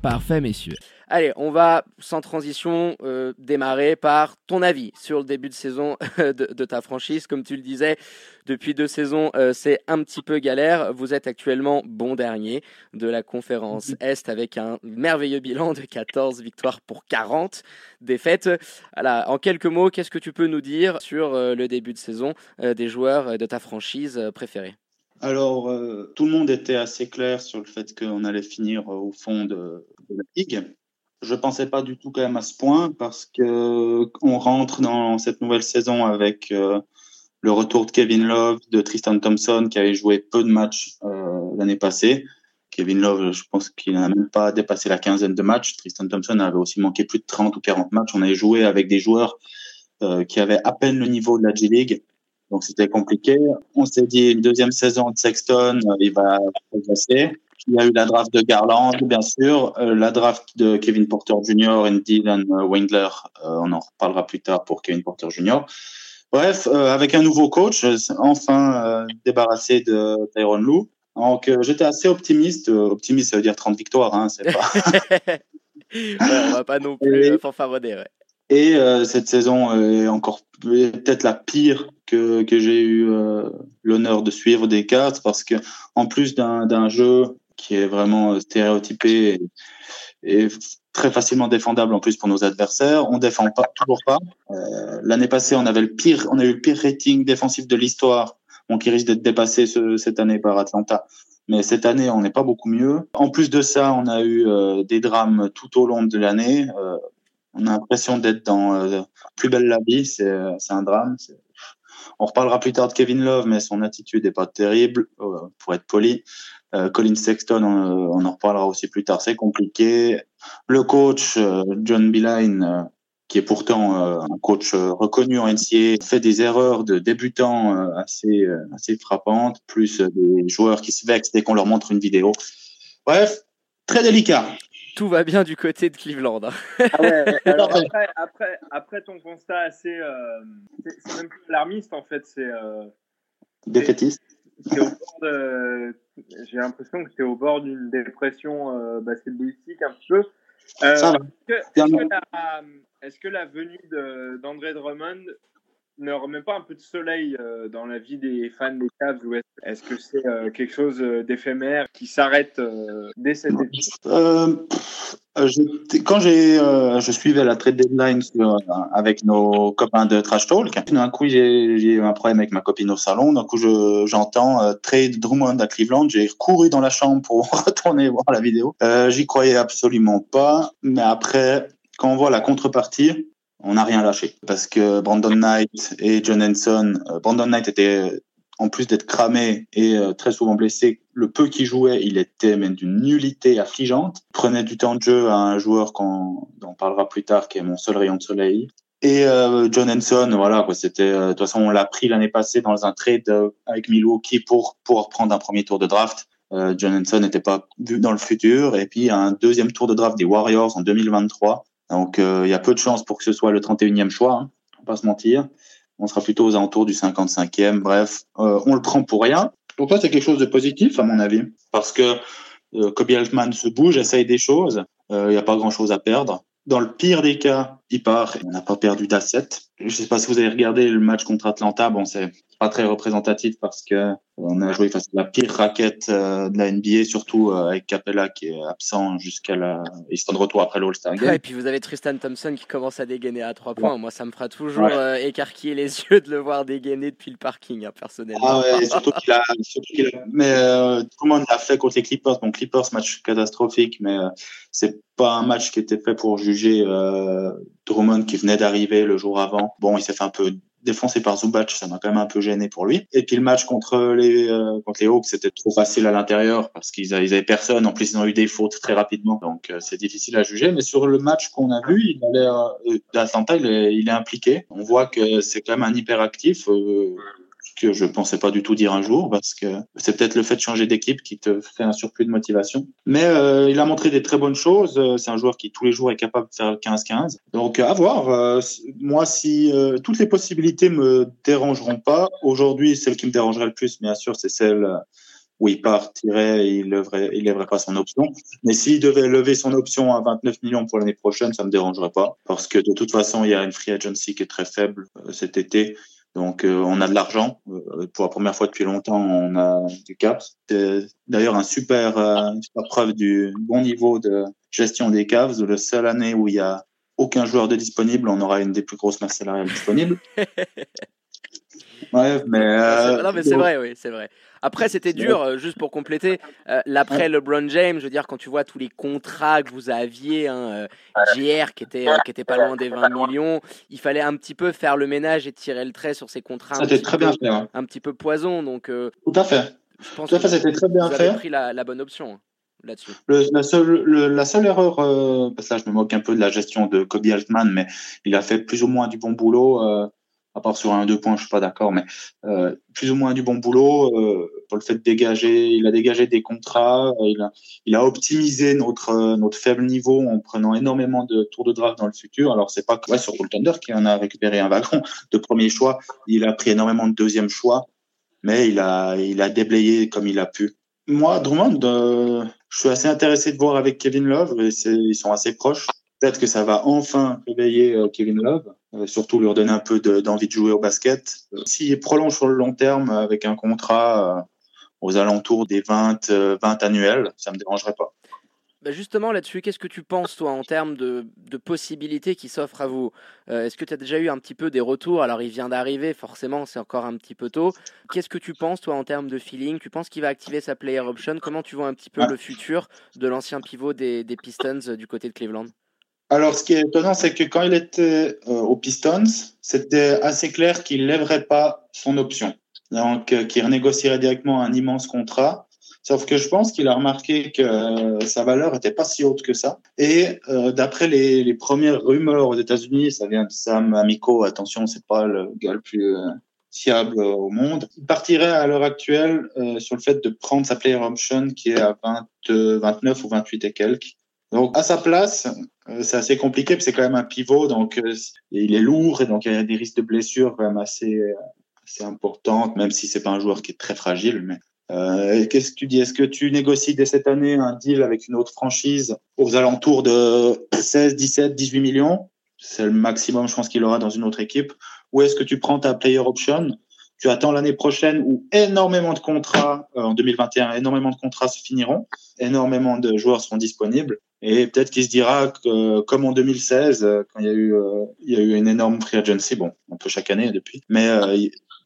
Parfait, messieurs. Allez, on va sans transition euh, démarrer par ton avis sur le début de saison *laughs* de, ta franchise. Comme tu le disais, depuis deux saisons, euh, c'est un petit peu galère. Vous êtes actuellement bon dernier de la conférence mhm. Est avec un merveilleux bilan de 14 victoires pour 40 défaites. Voilà, en quelques mots, qu'est-ce que tu peux nous dire sur euh, le début de saison des joueurs de ta franchise préférée? Alors, tout le monde était assez clair sur le fait qu'on allait finir au fond de, la ligue. Je pensais pas du tout quand même à ce point parce que on rentre dans cette nouvelle saison avec euh, le retour de Kevin Love, de Tristan Thompson qui avait joué peu de matchs euh, l'année passée. Kevin Love, je pense qu'il n'a même pas dépassé la quinzaine de matchs. Tristan Thompson avait aussi manqué plus de 30 ou 40 matchs. On avait joué avec des joueurs euh, qui avaient à peine le niveau de la G-League. Donc c'était compliqué. On s'est dit une deuxième saison de Sexton, il va progresser. Il y a eu la draft de Garland, bien sûr, euh, la draft de Kevin Porter Jr. et Dylan Wendler. Euh, on en reparlera plus tard pour Kevin Porter Jr. Bref, euh, avec un nouveau coach, enfin débarrassé de Tyron Lou. Donc j'étais assez optimiste. optimiste, ça veut dire 30 victoires, hein, c'est pas. *laughs* on va pas non *laughs* plus fanfaronner. Ouais. Et cette saison est encore peut-être la pire que, que j'ai eu l'honneur de suivre des cartes parce que en plus d'un jeu qui est vraiment euh, stéréotypé et, très facilement défendable en plus pour nos adversaires. On défend pas toujours pas. Euh, L'année passée, on avait le pire, on a eu le pire rating défensif de l'histoire, bon, qui risque d'être dépassé ce, cette année par Atlanta. Mais cette année, on n'est pas beaucoup mieux. En plus de ça, on a eu euh, des drames tout au long de l'année. Euh, on a l'impression d'être dans euh, Plus belle la vie, c'est un drame. On reparlera plus tard de Kevin Love, mais son attitude n'est pas terrible, pour être poli. Euh, Colin Sexton, on, en reparlera aussi plus tard, c'est compliqué. Le coach euh, John Beeline, euh, qui est pourtant un coach reconnu en NCA, fait des erreurs de débutants assez assez frappantes, plus des joueurs qui se vexent dès qu'on leur montre une vidéo. Bref, très délicat. Tout va bien du côté de Cleveland. Hein. Ah *laughs* après, après, après, ton constat assez, c'est même plus alarmiste en fait, c'est défaitiste j'ai l'impression que c'est au bord d'une dépression euh, basketballistique un petit peu. Euh, est-ce que, la venue d'André Drummond ne remet pas un peu de soleil euh, dans la vie des fans des Cavs est-ce que c'est euh, quelque chose euh, d'éphémère qui s'arrête dès cette époque quand j'ai, je suivais la trade deadline avec nos copains de Trash Talk, d'un coup j'ai, eu un problème avec ma copine au salon. D'un coup j'entends trade Drummond à Cleveland. J'ai couru dans la chambre pour *laughs* retourner voir la vidéo. J'y croyais absolument pas, mais après quand on voit la contrepartie, on n'a rien lâché parce que Brandon Knight et John Henson, euh, Brandon Knight était en plus d'être cramé et euh, très souvent blessé, le peu qu'il jouait, il était même d'une nullité affligeante. Il prenait du temps de jeu à un joueur qu'on on parlera plus tard, qui est mon seul rayon de soleil. Et euh, John Henson, voilà, quoi, c'était euh, de toute façon on l'a pris l'année passée dans un trade euh, avec Milwaukee pour pour prendre un premier tour de draft. Euh, John Henson n'était pas vu dans le futur. Et puis un deuxième tour de draft des Warriors en 2023. Donc il y a peu de chances pour que ce soit le 31e choix, hein, on va pas se mentir. On sera plutôt aux alentours du 55e. Bref, on le prend pour rien. Donc ça, c'est quelque chose de positif, à mon avis, parce que euh, Kobe Altman se bouge, essaye des choses. Il n'y a pas grand-chose à perdre. Dans le pire des cas, il part et on n'a pas perdu d'assets. Je ne sais pas si vous avez regardé le match contre Atlanta. Bon, c'est pas très représentatif parce que on a joué face à la pire raquette euh, de la NBA, surtout euh, avec Capella qui est absent jusqu'à la. Il se de retour après l'All-Star Game. et puis vous avez Tristan Thompson qui commence à dégainer à trois points. Moi, ça me fera toujours euh, écarquiller les *laughs* yeux de le voir dégainer depuis le parking, hein, personnellement. Ah ouais, surtout qu'il a, surtout a, Mais tout le monde l'a fait contre les Clippers. Bon, Clippers, match catastrophique, mais c'est pas un match qui était fait pour juger Drummond qui venait d'arriver le jour avant. Bon, il s'est fait un peu défoncé par Zubac, ça m'a quand même un peu gêné pour lui. Et puis le match contre les euh, contre les Hawks, c'était trop facile à l'intérieur parce qu'ils avaient, personne. En plus, ils ont eu des fautes très rapidement, donc euh, c'est difficile à juger. Mais sur le match qu'on a vu, il a l'air euh, d'Atlanta, il, il, est impliqué. On voit que c'est quand même un hyperactif. Euh, que je pensais pas du tout dire un jour parce que c'est peut-être le fait de changer d'équipe qui te fait un surplus de motivation. Mais euh, il a montré des très bonnes choses. Euh, c'est un joueur qui tous les jours est capable de faire 15-15. Donc à voir. Euh, moi, si toutes les possibilités me dérangeront pas, aujourd'hui, celle qui me dérangerait le plus, bien sûr, c'est celle où il partirait il lèverait, il lèverait pas son option. Mais s'il devait lever son option à 29 millions pour l'année prochaine, ça me dérangerait pas parce que de toute façon, il y a une free agency qui est très faible cet été donc euh, on a de l'argent. Euh, pour la première fois depuis longtemps, on a du caps. C'est d'ailleurs un super, euh, super preuve du bon niveau de gestion des Cavs. Le seule année où il y a aucun joueur de disponible, on aura une des plus grosses masses salariales disponibles. *laughs* ouais, mais *laughs* non, mais c'est vrai, oui, c'est vrai. Après, c'était dur, euh, juste pour compléter, euh, l'après LeBron James, je veux dire, quand tu vois tous les contrats que vous aviez, hein, JR euh, qui était, qui était pas loin des 20 millions, il fallait un petit peu faire le ménage et tirer le trait sur ces contrats. C'était très bien fait. Un petit peu poison, donc. Tout à fait. Je pense Tout à fait, c'était très bien vous fait. Avez pris la, la bonne option. Hein, là-dessus. la, seule, la seule erreur, parce que là je me moque un peu de la gestion de Kobe Altman, mais il a fait plus ou moins du bon boulot à part sur un deux points, je suis pas d'accord, mais euh, plus ou moins du bon boulot euh, pour le fait de dégager. Il a dégagé des contrats, euh, il, a, il a optimisé notre euh, notre faible niveau en prenant énormément de tours de draft dans le futur. Alors c'est pas ouais, sur le Thunder qui en a récupéré un wagon de premier choix. Il a pris énormément de deuxième choix, mais il a il a déblayé comme il a pu. Moi, Drummond, euh, je suis assez intéressé de voir avec Kevin Love. Ils sont assez proches. Peut-être que ça va enfin réveiller Kevin Love. Euh, surtout lui redonner un peu d'envie de, jouer au basket. Euh, s'il prolonge sur le long terme avec un contrat euh, aux alentours des 20, 20 annuels, ça me dérangerait pas. Bah, justement, là-dessus, qu'est-ce que tu penses, toi, en termes de, de possibilités qui s'offrent à vous? Est-ce que tu as déjà eu un petit peu des retours? Alors, il vient d'arriver, forcément, c'est encore un petit peu tôt. Qu'est-ce que tu penses, toi, en termes de feeling? Tu penses qu'il va activer sa player option? Comment tu vois un petit peu le futur de l'ancien pivot des, des Pistons du côté de Cleveland? Alors, ce qui est étonnant, c'est que quand il était euh, aux Pistons, c'était assez clair qu'il lèverait pas son option. Donc, euh, qu'il renégocierait directement un immense contrat. Sauf que je pense qu'il a remarqué que euh, sa valeur était pas si haute que ça. Et d'après les, premières rumeurs aux États-Unis, ça vient de Sam Amico. Attention, c'est pas le gars le plus fiable au monde. Il partirait à l'heure actuelle sur le fait de prendre sa player option qui est à 20, 29 ou 28 et quelques. Donc à sa place, c'est assez compliqué, c'est quand même un pivot, donc euh, il est lourd et donc il y a des risques de blessures quand même assez assez importantes, même si c'est pas un joueur qui est très fragile. Mais euh, qu'est-ce que tu dis? Est-ce que tu négocies dès cette année un deal avec une autre franchise aux alentours de 16, 17, 18 millions? C'est le maximum, je pense, qu'il aura dans une autre équipe. Ou est-ce que tu prends ta player option? Tu attends l'année prochaine où énormément de contrats, en 2021, énormément de contrats se finiront, énormément de joueurs seront disponibles. Et peut-être qu'il se dira que, comme en 2016, euh, quand il y a eu, euh, il y a eu une énorme free agency, bon, un peu chaque année depuis, mais euh,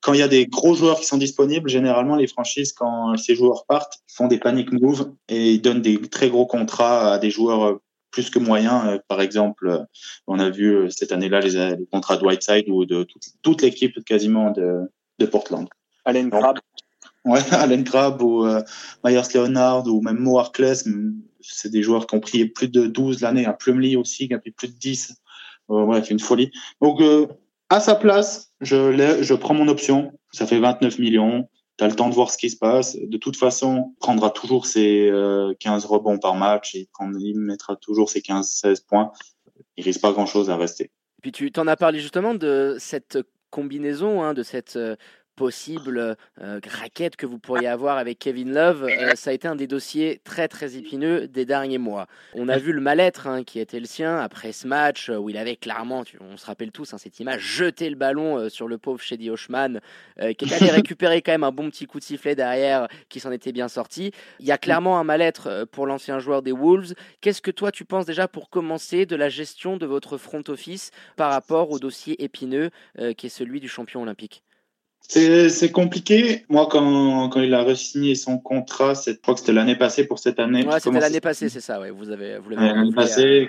quand il y a des gros joueurs qui sont disponibles, généralement les franchises, quand ces joueurs partent, font des panic moves et ils donnent des très gros contrats à des joueurs plus que moyens. Par exemple, on a vu cette année-là les, les, contrats de Whiteside ou de toute, toute l'équipe quasiment de, de Portland. Allen Crabbe. Ouais, *laughs* Allen Crabbe ou euh, Myers Leonard ou même Mo Harkless, c'est des joueurs qui ont pris plus de 12 l'année. Un Plumlee aussi qui a pris plus de 10. Euh, bref, une folie. Donc, euh, à sa place, je, je prends mon option. Ça fait 29 millions. Tu as le temps de voir ce qui se passe. De toute façon, il prendra toujours ses 15 euh, rebonds par match. Il, il mettra toujours ses 15-16 points. Il risque pas grand-chose à rester. Puis tu t'en as parlé justement de cette combinaison, hein, de cette euh, possible euh, raquette que vous pourriez avoir avec Kevin Love, euh, ça a été un des dossiers très très épineux des derniers mois. On a vu le mal-être hein, qui était le sien après ce match où il avait clairement, on se rappelle tous hein, cette image, jeté le ballon euh, sur le pauvre Shady Hoshman, qui est allé *laughs* récupérer quand même un bon petit coup de sifflet derrière, qui s'en était bien sorti. Il y a clairement un mal-être pour l'ancien joueur des Wolves. Qu'est-ce que toi tu penses déjà pour commencer de la gestion de votre front office par rapport au dossier épineux qui est celui du champion olympique? C'est compliqué. Moi, quand, quand il a re-signé son contrat, je crois que c'était l'année passée pour cette année. Ouais, c'était l'année passée, c'est ça. Ouais. Vous avez, vous l'avez. L'année passée,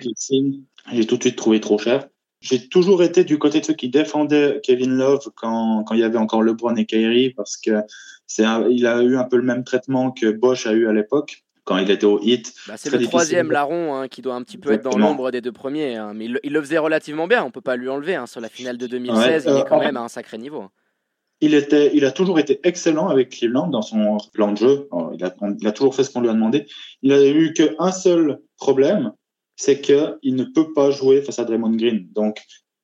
j'ai tout de suite trouvé trop cher. J'ai toujours été du côté de ceux qui défendaient Kevin Love quand, quand il y avait encore LeBron et Kyrie parce que c'est il a eu un peu le même traitement que Bosch a eu à l'époque quand il était au hit. Bah, c'est le troisième larron hein, qui doit un petit peu être dans l'ombre des deux premiers, hein. mais il, le faisait relativement bien. On peut pas lui enlever hein. sur la finale de 2016. il est quand même à un sacré niveau. Il, était, il a toujours été excellent avec Cleveland dans son plan de jeu. Il a, il a toujours fait ce qu'on lui a demandé. Il n'a eu qu'un seul problème, c'est qu'il ne peut pas jouer face à Draymond Green. Donc,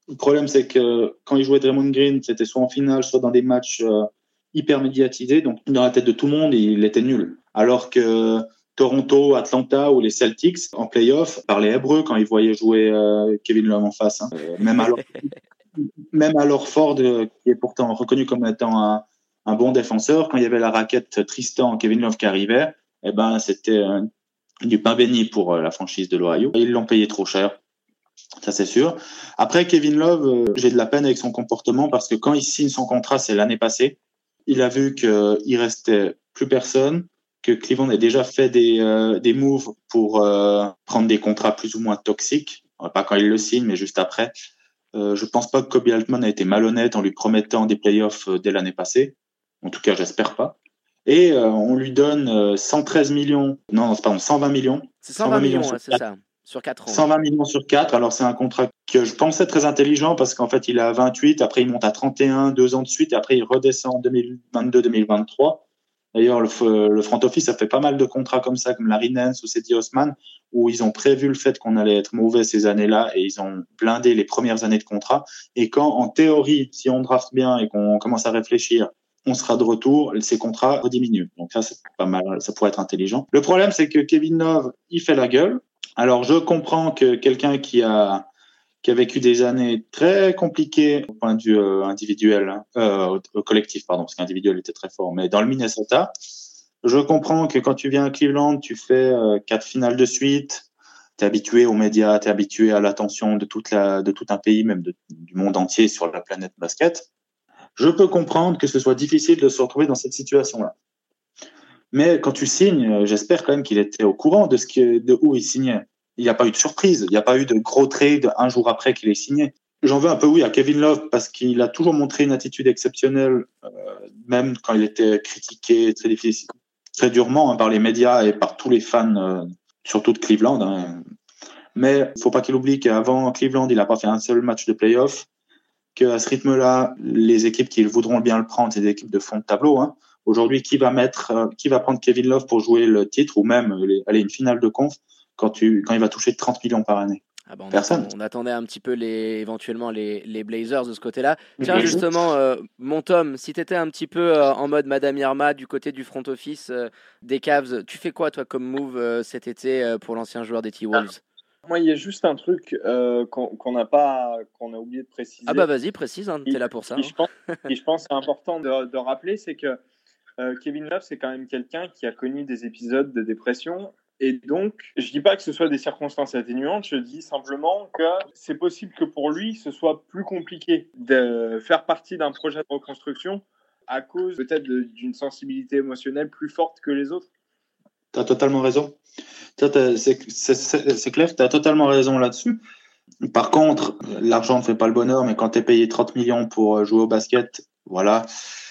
le problème, c'est que quand il jouait Draymond Green, c'était soit en finale, soit dans des matchs euh, hyper médiatisés. Donc, dans la tête de tout le monde, il était nul. Alors que Toronto, Atlanta ou les Celtics en playoff parlaient hébreu quand ils voyaient jouer euh, Kevin Love en face. Hein. Euh, même alors *laughs* même alors Ford, euh, qui est pourtant reconnu comme étant un, bon défenseur, quand il y avait la raquette Tristan, Kevin Love qui arrivait, eh ben c'était du pain béni pour euh, la franchise de l'Ohio. Ils l'ont payé trop cher. Ça, c'est sûr. Après, Kevin Love, euh, j'ai de la peine avec son comportement parce que quand il signe son contrat, c'est l'année passée, il a vu qu'il restait plus personne, que Cleveland a déjà fait des, des moves pour prendre des contrats plus ou moins toxiques. Pas quand il le signe, mais juste après. Euh, je pense pas que Kobe Altman a été malhonnête en lui promettant des playoffs euh, dès l'année passée. En tout cas, j'espère pas. Et euh, on lui donne 113 millions, non, pardon, 120 millions. C'est 120, millions, c'est ça, sur 4 ans. 120 millions sur 4. Alors, c'est un contrat que je pensais très intelligent parce qu'en fait, il est à 28, après, il monte à 31, deux ans de suite, et après, il redescend en 2022-2023. D'ailleurs, le, le, front office a fait pas mal de contrats comme ça, comme Larry Nance ou Cedi Osman, où ils ont prévu le fait qu'on allait être mauvais ces années-là et ils ont blindé les premières années de contrat. Et quand, en théorie, si on draft bien et qu'on commence à réfléchir, on sera de retour, ces contrats rediminuent. Donc ça, c'est pas mal, ça pourrait être intelligent. Le problème, c'est que Kevin Love, il fait la gueule. Alors, je comprends que quelqu'un qui a qui a vécu des années très compliquées au point de vue euh, individuel, hein, euh, collectif, pardon, parce qu'individuel était très fort, mais dans le Minnesota, je comprends que quand tu viens à Cleveland, tu fais euh, quatre finales de suite, tu es habitué aux médias, tu es habitué à l'attention de, toute la, de tout un pays, même du monde entier sur la planète basket. Je peux comprendre que ce soit difficile de se retrouver dans cette situation-là. Mais quand tu signes, euh, j'espère quand même qu'il était au courant de, ce que, de où il signait il n'y a pas eu de surprise, il n'y a pas eu de gros trade un jour après qu'il ait signé. J'en veux un peu, oui, à Kevin Love parce qu'il a toujours montré une attitude exceptionnelle, euh, même quand il était critiqué très difficile, très durement hein, par les médias et par tous les fans, euh, surtout de Cleveland. Hein. Mais il faut pas qu'il oublie qu'avant Cleveland, il n'a pas fait un seul match de playoff, qu'à ce rythme-là, les équipes qui voudront bien le prendre, c'est des équipes de fond de tableau. Hein. Aujourd'hui, qui va mettre, euh, qui va prendre Kevin Love pour jouer le titre ou même aller une finale de conf? Quand, tu, quand il va toucher 30 millions par année. Ah bah, on Personne. on attendait un petit peu les, éventuellement les, les Blazers de ce côté-là. Tiens, justement, euh, mon Tom, si tu étais un petit peu euh, en mode Madame Irma du côté du front office euh, des Cavs, tu fais quoi, toi, comme move cet été pour l'ancien joueur des T-Wolves? Moi, il y a juste un truc qu'on n'a pas, qu'on a oublié de préciser. Ah bah vas-y, précise, hein, tu es là pour ça. Et, hein. *laughs* je pense, je pense c'est important de, de, rappeler, c'est que Kevin Love, c'est quand même quelqu'un qui a connu des épisodes de dépression et donc, je dis pas que ce soit des circonstances atténuantes, je dis simplement que c'est possible que pour lui, ce soit plus compliqué de faire partie d'un projet de reconstruction à cause peut-être d'une sensibilité émotionnelle plus forte que les autres. Tu as totalement raison. C'est clair, tu as totalement raison là-dessus. Par contre, l'argent ne fait pas le bonheur, mais quand tu es payé 30 millions pour jouer au basket voilà.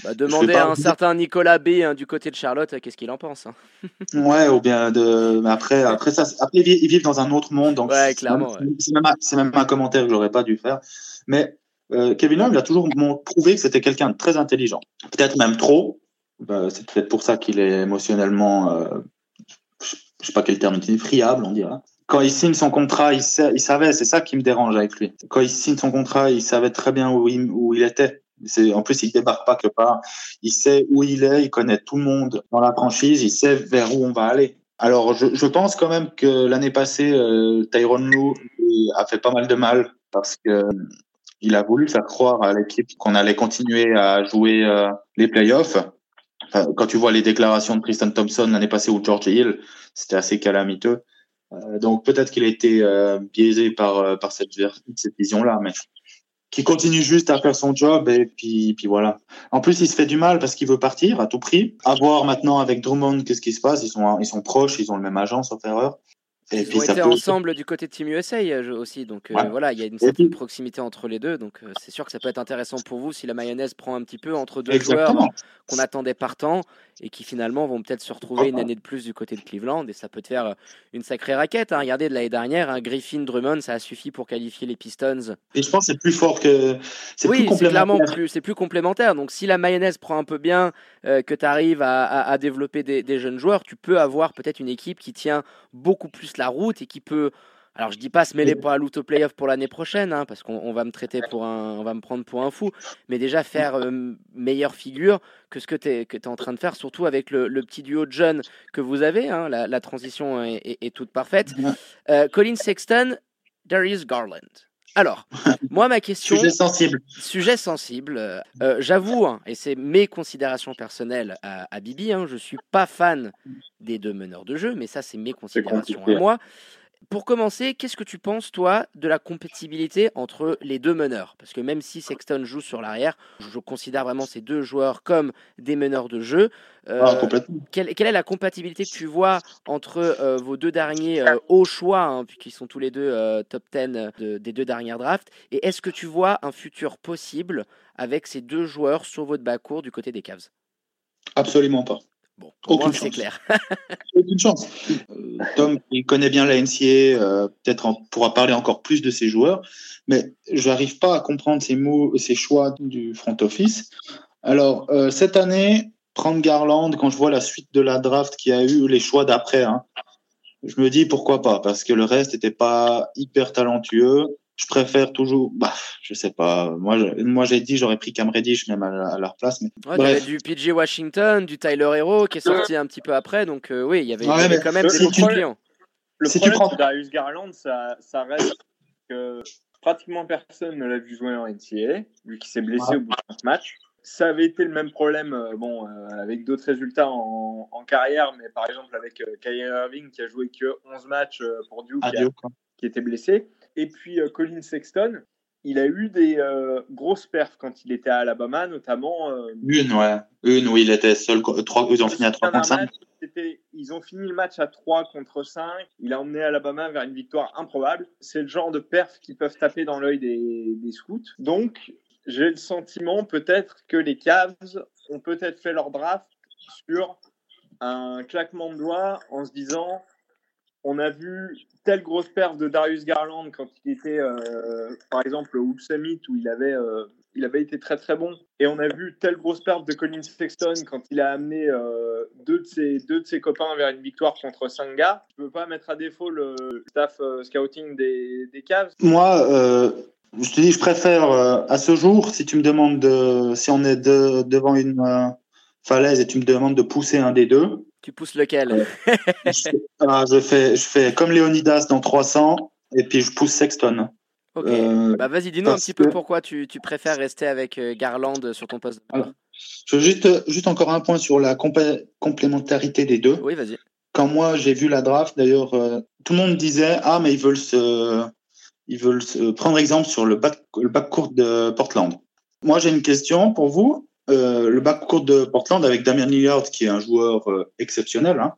Bah, demandez à un certain Nicolas B hein, du côté de Charlotte, qu'est-ce qu'il en pense. Hein. *laughs* ouais, ou bien de. Mais après, après ça, après ils vivent dans un autre monde, donc ouais, clairement. C'est même, même, un commentaire que j'aurais pas dû faire. Mais euh, Kevin Love, il a toujours prouvé que c'était quelqu'un de très intelligent, peut-être même trop. Bah, c'est peut-être pour ça qu'il est émotionnellement, euh, je sais pas quel terme utiliser, friable, on dirait quand il signe son contrat, il, il savait, c'est ça qui me dérange avec lui. Quand il signe son contrat, il savait très bien où il, où il était. En plus, il débarque pas que part. Il sait où il est, il connaît tout le monde dans la franchise, il sait vers où on va aller. Alors, je, pense quand même que l'année passée, euh, Tyrone Lou a fait pas mal de mal parce que il a voulu faire croire à l'équipe qu'on allait continuer à jouer euh, les playoffs. quand tu vois les déclarations de Tristan Thompson l'année passée ou George Hill, c'était assez calamiteux. Euh, donc peut-être qu'il a été euh, biaisé par, euh, par cette, cette vision-là, mais qui continue juste à faire son job et puis, puis voilà. En plus, il se fait du mal parce qu'il veut partir à tout prix. À voir maintenant avec Drummond qu'est-ce qui se passe. Ils sont, ils sont proches, ils ont le même agent, sauf erreur. Et Ils ont été ensemble du côté de Team USA aussi, donc voilà, il y a une certaine proximité entre les deux, donc c'est sûr que ça peut être intéressant pour vous si la mayonnaise prend un petit peu entre deux joueurs qu'on attendait partant et qui finalement vont peut-être se retrouver une année de plus du côté de Cleveland et ça peut te faire euh, une sacrée raquette. Hein. Regardez de l'année dernière, un Griffin Drummond, ça a suffi pour qualifier les Pistons. Et je pense que c'est plus fort que. Oui, c'est clairement plus, c'est plus complémentaire. Donc si la mayonnaise prend un peu bien, euh, que tu arrives à, développer des, jeunes joueurs, tu peux avoir peut-être une équipe qui tient beaucoup plus la route et qui peut alors je dis pas se mêler pour la au playoff pour l'année prochaine, hein, parce qu'on va me traiter pour un, on va me prendre pour un fou, mais déjà faire euh, meilleure figure que ce que tu es, que es en train de faire, surtout avec le, petit duo de jeunes que vous avez. Hein, la, transition est, toute parfaite. Euh, Colin Sexton, Darius Garland. Alors, moi, ma question. Sujet sensible. Sujet sensible. Euh, j'avoue, hein, et c'est mes considérations personnelles à, Bibi, hein, je suis pas fan des deux meneurs de jeu, mais ça, c'est mes considérations à moi. Pour commencer, qu'est-ce que tu penses, toi, de la compatibilité entre les deux meneurs? Parce que même si Sexton joue sur l'arrière, je considère vraiment ces deux joueurs comme des meneurs de jeu. Euh, ah, quelle, est la compatibilité que tu vois entre euh, vos deux derniers euh, hauts choix, hein, puisqu'ils sont tous les deux top 10 des deux dernières drafts? Et est-ce que tu vois un futur possible avec ces deux joueurs sur votre bas-court du côté des Cavs? Absolument pas. Bon, aucune c'est clair. *laughs* aucune chance. Euh, Tom, il connaît bien la NCA, euh, peut-être pourra parler encore plus de ses joueurs, mais je n'arrive pas à comprendre ces mots, ces choix du front office. Alors, euh, cette année, prendre Garland, quand je vois la suite de la draft qui a eu les choix d'après, hein, je me dis pourquoi pas, parce que le reste n'était pas hyper talentueux je préfère toujours. Bah, je sais pas. Moi, moi j'ai dit j'aurais pris Cam Reddish même à, leur place. Mais ouais, du PJ Washington, du Tyler Hero qui est sorti un petit peu après. Donc euh, oui, il y avait, quand même des bons clients. Le si problème de Darius Garland, ça, ça reste que pratiquement personne ne l'a vu jouer en NCAA, vu qu'il s'est blessé au bout de match. Ça avait été le même problème, euh, bon, euh, avec d'autres résultats en, en, carrière, mais par exemple avec Kyrie Irving qui a joué que 11 matchs pour Duke, qui était blessé. Et puis euh, Colin Sexton, il a eu des euh, grosses perfs quand il était à Alabama, notamment. Euh, une, ouais. Une où il était seul. Trois, ils ont fini à 3 contre 5. ils ont fini le match à 3 contre 5. Il a emmené Alabama vers une victoire improbable. C'est le genre de perfs qui peuvent taper dans l'œil des, des scouts. Donc, j'ai le sentiment peut-être que les Cavs ont peut-être fait leur draft sur un claquement de doigts en se disant on a vu telle grosse perf de Darius Garland quand il était, euh, par exemple, au Hoop Summit où il avait, euh, il avait été très très bon. Et on a vu telle grosse perf de Colin Sexton quand il a amené euh, deux, de ses, deux de ses copains vers une victoire contre Sanga. Je ne peux pas mettre à défaut le staff scouting des, des Cavs. Moi, je te dis, je préfère à ce jour, si tu me demandes de, si on est devant une falaise et tu me demandes de pousser un des deux, tu pousses lequel ah, je, fais, je fais comme Léonidas dans 300 et puis je pousse Sexton. Ok. Euh, bah vas-y, dis-nous un petit peu pourquoi tu, tu, préfères rester avec euh, Garland sur ton poste. je veux juste, juste encore un point sur la complémentarité des deux. Oui, vas-y. Quand moi j'ai vu la draft, d'ailleurs, euh, tout le monde disait ah mais ils veulent se, ils veulent se prendre exemple sur le back, le back court de Portland. Moi j'ai une question pour vous. Euh, le backcourt de Portland avec Damien Lillard, qui est un joueur euh, exceptionnel, hein,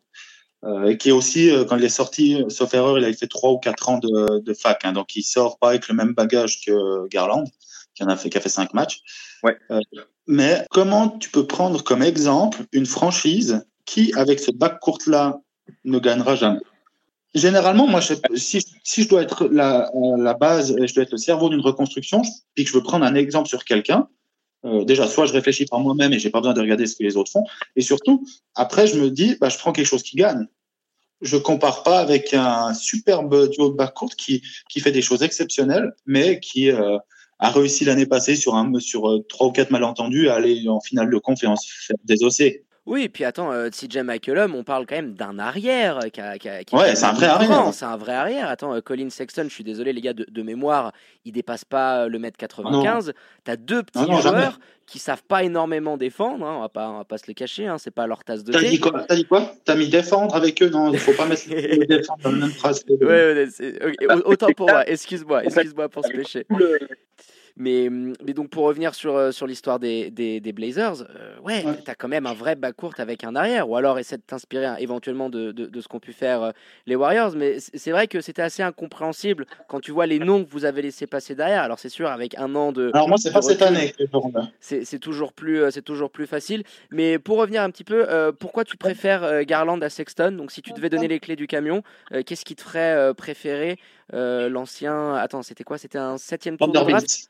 euh, et qui est aussi, quand il est sorti, sauf erreur, il a fait trois ou quatre ans de, de fac, hein, donc il sort pas avec le même bagage que Garland. qui en a fait, qui a fait cinq matchs. Ouais. mais comment tu peux prendre comme exemple une franchise qui, avec ce bac court là, ne gagnera jamais? Généralement, moi, si, si, je dois être la, la base, je dois être le cerveau d'une reconstruction, puis que je veux prendre un exemple sur quelqu'un, euh, déjà, soit je réfléchis par moi-même et j'ai pas besoin de regarder ce que les autres font, et surtout, après, je me dis, bah, je prends quelque chose qui gagne. Je compare pas avec un superbe duo de backcourt qui, qui fait des choses exceptionnelles, mais qui euh, a réussi l'année passée sur un sur euh, trois ou quatre malentendus à aller en finale de conférence des OC. Oui, et puis attends, euh, CJ McCollum, on parle quand même d'un arrière. Qui a, qui ouais, c'est un vrai arrière. C'est un vrai arrière. Attends, euh, Colin Sexton, je suis désolé les gars, de, mémoire, il dépasse pas le mètre 95. Tu as deux petits joueurs qui savent pas énormément défendre, hein, on, va pas, on va pas se les cacher, hein, c'est pas leur tasse de thé. Dit quoi T'as dit quoi? T'as mis défendre avec eux? Non, il faut pas mettre *laughs* défendre dans la même phrase. Ouais, ouais, autant pour moi, excuse-moi, excuse-moi pour ce péché. Mais, mais donc pour revenir sur, euh, sur l'histoire des, des, des, Blazers, euh, ouais, tu as quand même un vrai backcourt avec un arrière, ou alors essaie de t'inspirer hein, éventuellement de, de, de ce qu'ont pu faire euh, les Warriors. Mais c'est vrai que c'était assez incompréhensible quand tu vois les noms que vous avez laissés passer derrière. Alors c'est sûr, avec un an de. Alors moi, c'est pas cette année C'est toujours, plus, c'est toujours plus facile. Mais pour revenir un petit peu, pourquoi tu préfères Garland à Sexton? Donc si tu devais donner les clés du camion, qu'est-ce qui te ferait préférer l'ancien. Attends, c'était quoi? C'était un septième tour de draft?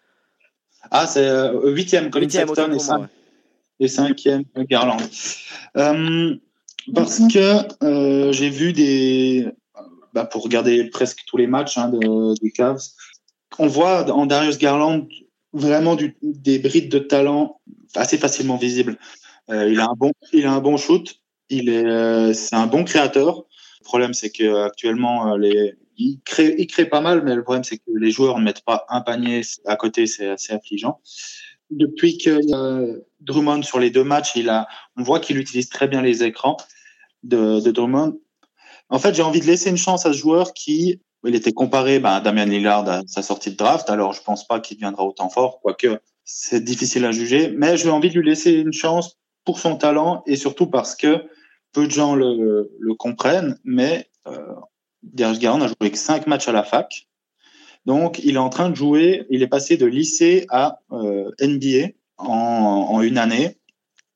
Ah, c'est euh, huitième, Colin Sexton et, cinquième, Garland. Euh, parce que euh, j'ai vu des, bah, pour regarder presque tous les matchs hein, de, des Cavs, on voit en Darius Garland vraiment du, des brides de talent assez facilement visibles. il a un bon, il a un bon shoot. Il est, c'est un bon créateur. Le problème, c'est que actuellement les il crée, il crée pas mal, mais le problème, c'est que les joueurs ne mettent pas un panier à côté, c'est assez affligeant. Depuis y a Drummond sur les deux matchs, il a, on voit qu'il utilise très bien les écrans de, Drummond. En fait, j'ai envie de laisser une chance à ce joueur qui, il était comparé bah, à Damian Lillard à sa sortie de draft, alors je pense pas qu'il deviendra autant fort, quoique c'est difficile à juger, mais j'ai envie de lui laisser une chance pour son talent et surtout parce que peu de gens le, le comprennent, mais euh, Darius Garland a joué que 5 matchs à la fac. Donc, il est en train de jouer, il est passé de lycée à euh, NBA en, une année.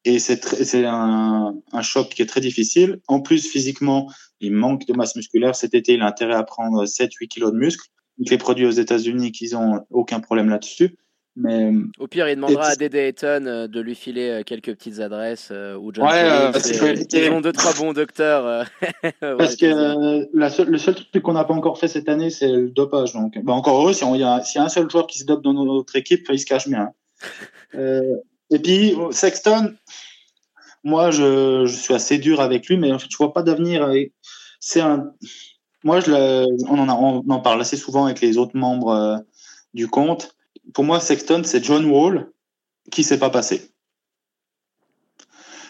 Et c'est un, choc qui est très difficile. En plus, physiquement, il manque de masse musculaire. Cet été, il a intérêt à prendre 7-8 kilos de muscle. Il est produit aux États-Unis, qu'ils ont aucun problème là-dessus. Mais, Au pire, il demandera à Dede Eton euh, de lui filer euh, quelques petites adresses euh, ou John ouais, ils ont deux trois bons docteurs. *laughs* parce que la seule, le seul truc qu'on n'a pas encore fait cette année, c'est le dopage. Donc, bah, encore heureux, s'il y, a, y a un seul joueur qui se dope dans notre équipe, il se cache bien. *laughs* et puis Sexton, moi, je, je, suis assez dur avec lui, mais en fait, je vois pas d'avenir. C'est un, moi, je on en, a, on en parle assez souvent avec les autres membres du compte pour moi, Sexton, c'est John Wall qui s'est pas passé.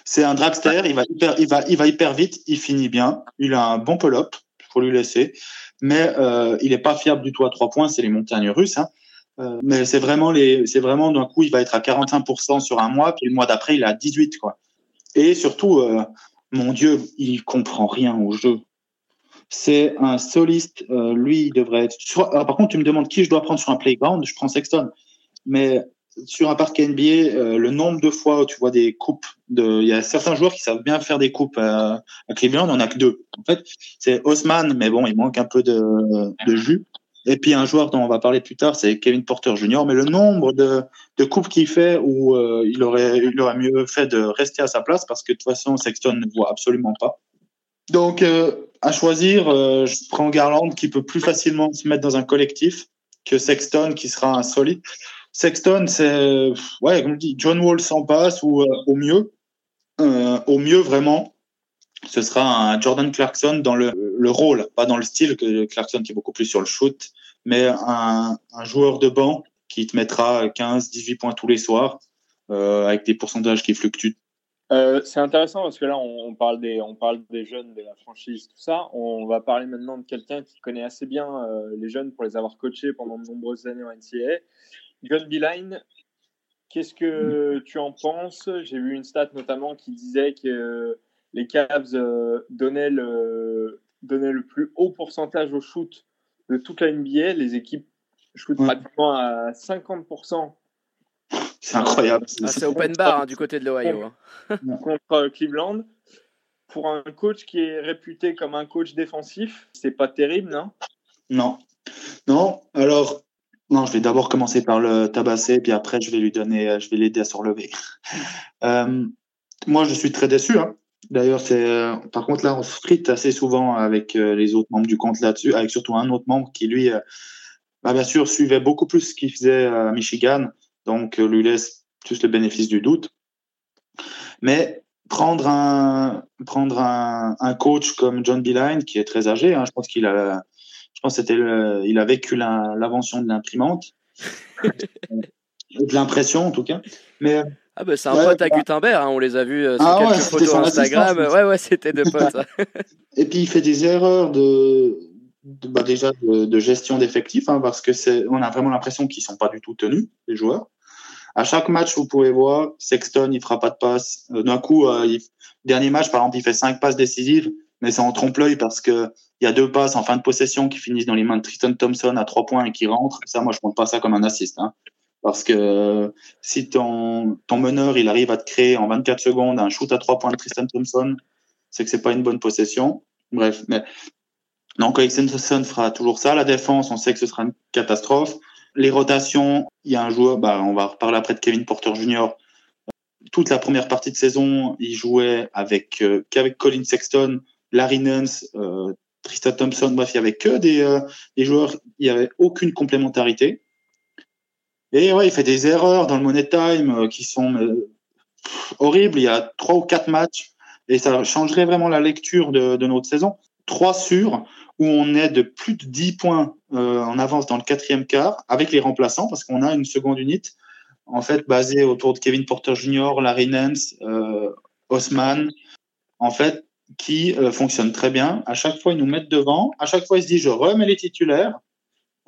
C'est un dragster, il va hyper, il il hyper vite, il finit bien, il a un bon pull-up, faut lui laisser, mais euh, il est pas fiable du tout à trois points, c'est les montagnes russes. Hein. Euh, mais c'est vraiment les, c'est vraiment d'un coup, il va être à 45% sur un mois, puis le mois d'après, il est à 18 quoi. Et surtout, euh, mon Dieu, il comprend rien au jeu. C'est un soliste. Euh, lui, il devrait être. Ah, par contre, tu me demandes qui je dois prendre sur un playground. Je prends Sexton. Mais sur un parc NBA, euh, le nombre de fois où tu vois des coupes, il y a certains joueurs qui savent bien faire des coupes à, Cleveland, on en a que deux. En fait, c'est Osman, mais bon, il manque un peu de, jus. Et puis un joueur dont on va parler plus tard, c'est Kevin Porter Jr. Mais le nombre de, de coupes qu'il fait, où euh, il aurait, il aurait mieux fait de rester à sa place parce que de toute façon, Sexton ne voit absolument pas. Donc, à choisir, euh, je prends Garland qui peut plus facilement se mettre dans un collectif que Sexton qui sera un solide. Sexton, c'est, ouais, comme je dis, John Wall s'en passe ou euh, au mieux, au mieux vraiment, ce sera un Jordan Clarkson dans le, le, rôle, pas dans le style que Clarkson qui est beaucoup plus sur le shoot, mais un, un joueur de banc qui te mettra 15, 18 points tous les soirs, avec des pourcentages qui fluctuent euh, c'est intéressant parce que là, on, parle des, on parle des jeunes de la franchise, tout ça. On va parler maintenant de quelqu'un qui connaît assez bien euh, les jeunes pour les avoir coachés pendant de nombreuses années en NCAA. John Beeline, qu'est-ce que tu en penses? J'ai vu une stat notamment qui disait que les Cavs euh, donnaient, le, donnaient le plus haut pourcentage au shoot de toute la NBA. Les équipes shootent pratiquement à 50% C'est incroyable. Ah, c'est open bar hein, du côté de l'Ohio. Hein. *laughs* Contre Cleveland, pour un coach qui est réputé comme un coach défensif, c'est pas terrible, non? Non. Non, alors, non, je vais d'abord commencer par le tabasser, puis après, je vais lui donner, je vais l'aider à se relever. *laughs* Euh, moi, je suis très déçu. Hein. D'ailleurs, c'est, euh, par contre, là, on se frite assez souvent avec euh, les autres membres du compte là-dessus, avec surtout un autre membre qui, lui, bah, bien sûr, suivait beaucoup plus ce qu'il faisait à Michigan, donc lui laisse juste le bénéfice du doute. Mais prendre un, prendre un, un coach comme John Beeline, qui est très âgé, hein, je pense qu'il a, je pense c'était il a vécu l'invention de l'imprimante, de l'impression en tout cas. Mais ah bah c'est un pote à bah Gutenberg, hein, on les a vus euh, sur ah quelques photos Instagram. Ouais ouais, c'était deux potes. Et puis il fait des erreurs de, bah déjà de, gestion d'effectifs, hein, parce que c'est, on a vraiment l'impression qu'ils sont pas du tout tenus les joueurs. À chaque match, vous pouvez voir, Sexton, il fera pas de passe. Euh, d'un coup, euh, dernier match, par exemple, il fait cinq passes décisives, mais c'est en trompe-l'œil parce que il y a deux passes en fin de possession qui finissent dans les mains de Tristan Thompson à trois points et qui rentrent. Ça, moi, je compte pas ça comme un assist. Hein. Parce que si ton, ton meneur, il arrive à te créer en 24 secondes un shoot à trois points de Tristan Thompson, c'est que c'est pas une bonne possession. Bref, mais donc Alexander Thompson fera toujours ça. La défense, on sait que ce sera une catastrophe. Les rotations, il y a un joueur, bah, on va reparler après de Kevin Porter Jr. Toute la première partie de saison, il jouait avec euh, qu'avec Colin Sexton, Larry Nance, euh, Tristan Thompson. Bref, il y avait que des, euh, des joueurs, il y avait aucune complémentarité. Et ouais, il fait des erreurs dans le money time euh, qui sont euh, horribles. Il y a trois ou quatre matchs et ça changerait vraiment la lecture de, de notre saison. Trois sur où on est de plus de 10 points euh, en avance dans le quatrième quart avec les remplaçants parce qu'on a une seconde unité en fait basée autour de Kevin Porter Jr., Larry Nance, euh, Osman, en fait qui euh, fonctionne très bien. À chaque fois, ils nous mettent devant. À chaque fois, ils se disent je remets les titulaires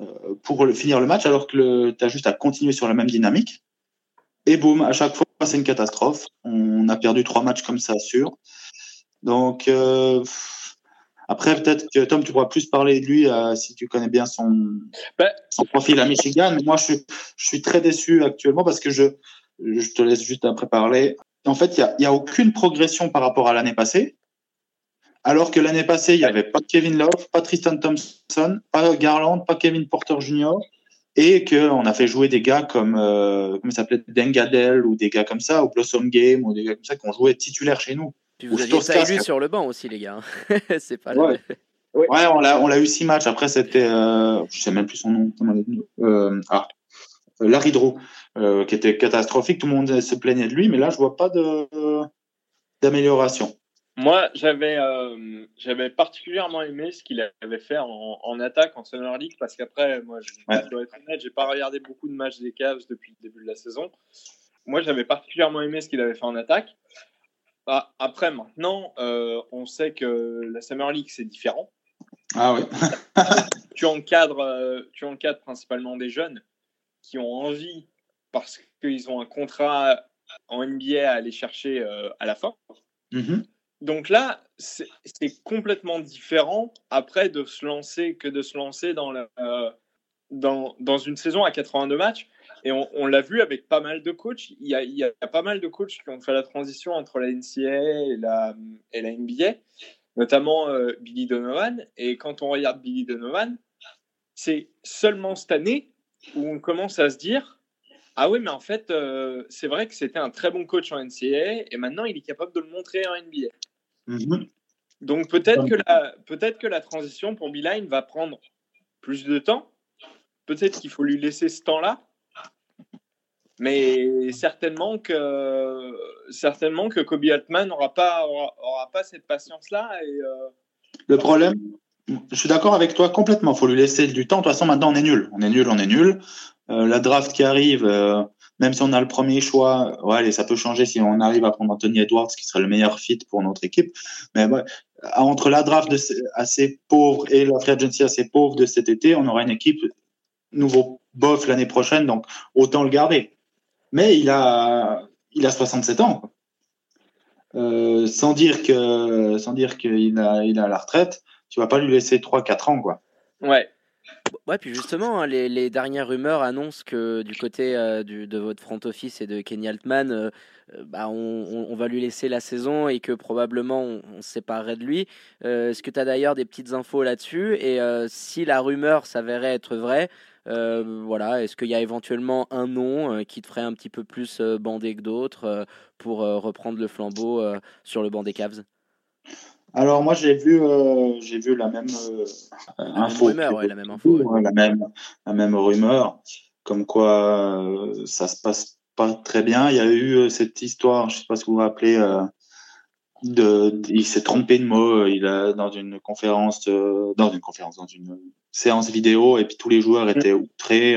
euh, pour finir le match alors que tu as juste à continuer sur la même dynamique. Et boum, à chaque fois, c'est une catastrophe. On a perdu trois matchs comme ça, sûr. Donc, euh, après, peut-être que Tom, tu pourras plus parler de lui euh, si tu connais bien son, ben, son profil à Michigan. Moi, je suis, je suis très déçu actuellement parce que je, je te laisse juste après parler. En fait, il n'y a, a aucune progression par rapport à l'année passée. Alors que l'année passée, il n'y avait pas Kevin Love, pas Tristan Thompson, pas Garland, pas Kevin Porter Jr. Et qu'on a fait jouer des gars comme, euh, comment s'appelait, Dengadel ou des gars comme ça, ou Blossom Game, ou des gars comme ça qui ont joué titulaire chez nous. Puis vous aviez sur le banc aussi, les gars. *laughs* c'est pas ouais. ouais. on l'a, on l'a eu six matchs. Après, c'était, euh, je sais même plus son nom. Euh, ah, Larry Drew, euh, qui était catastrophique. Tout le monde se plaignait de lui, mais là, je vois pas de d'amélioration. Moi, j'avais euh, j'avais particulièrement aimé ce qu'il avait fait en, en, attaque en Summer League parce qu'après, moi, je, ouais. dois être honnête, j'ai pas regardé beaucoup de matchs des Cavs depuis le début de la saison. Moi, j'avais particulièrement aimé ce qu'il avait fait en attaque. Ah, après, maintenant, euh, on sait que la Summer League, c'est différent. Ah oui. *laughs* tu, encadres, euh, tu encadres principalement des jeunes qui ont envie, parce qu'ils ont un contrat en NBA à aller chercher euh, à la fin. Mm-hmm. Donc là, c'est complètement différent après de se lancer que de se lancer dans, la, dans, dans, une saison à 82 matchs. Et on, on l'a vu avec pas mal de coachs. Il y, a, il y, a, pas mal de coachs qui ont fait la transition entre la NCAA et la, et la NBA, notamment euh, Billy Donovan. Et quand on regarde Billy Donovan, c'est seulement cette année où on commence à se dire Ah oui, mais en fait, euh, c'est vrai que c'était un très bon coach en NCAA et maintenant il est capable de le montrer en NBA. Mm-hmm. Donc peut-être que, la, peut que la transition pour Beeline va prendre plus de temps. Peut-être qu'il faut lui laisser ce temps-là. Mais certainement que, certainement que Kobe Altman n'aura pas, aura, pas cette patience-là. Euh, Le problème, je suis d'accord avec toi complètement. Il faut lui laisser du temps. De toute façon, maintenant, on est nul. On est nul, on est nul. Euh, la draft qui arrive, euh, même si on a le premier choix, ouais, ça peut changer si on arrive à prendre Anthony Edwards, qui serait le meilleur fit pour notre équipe. Mais entre la draft assez pauvre et la free agency assez pauvre de cet été, on aura une équipe nouveau bof l'année prochaine, donc autant le garder. Mais il a, il a 67 ans. Euh, sans dire que, sans dire qu'il a, il a la retraite, tu vas pas lui laisser 3-4 ans, quoi. Ouais. Ouais, puis justement, hein, les, dernières rumeurs annoncent que du côté euh, de votre front office et de Kenny Altman, euh, bah, on, va lui laisser la saison et que probablement on, se séparerait de lui. Est-ce que tu as d'ailleurs des petites infos là-dessus? Et si la rumeur s'avérait être vraie, voilà, est-ce qu'il y a éventuellement un nom qui te ferait un petit peu plus bander que d'autres pour reprendre le flambeau sur le banc des Cavs? Alors moi j'ai vu euh, j'ai vu la même euh, info, la même info, la même rumeur comme quoi euh, ça se passe pas très bien. Il y a eu cette histoire, je sais pas si vous vous rappelez, de, il s'est trompé de mot. Il a dans une conférence, dans une conférence, dans une séance vidéo, et puis tous les joueurs mm. étaient outrés.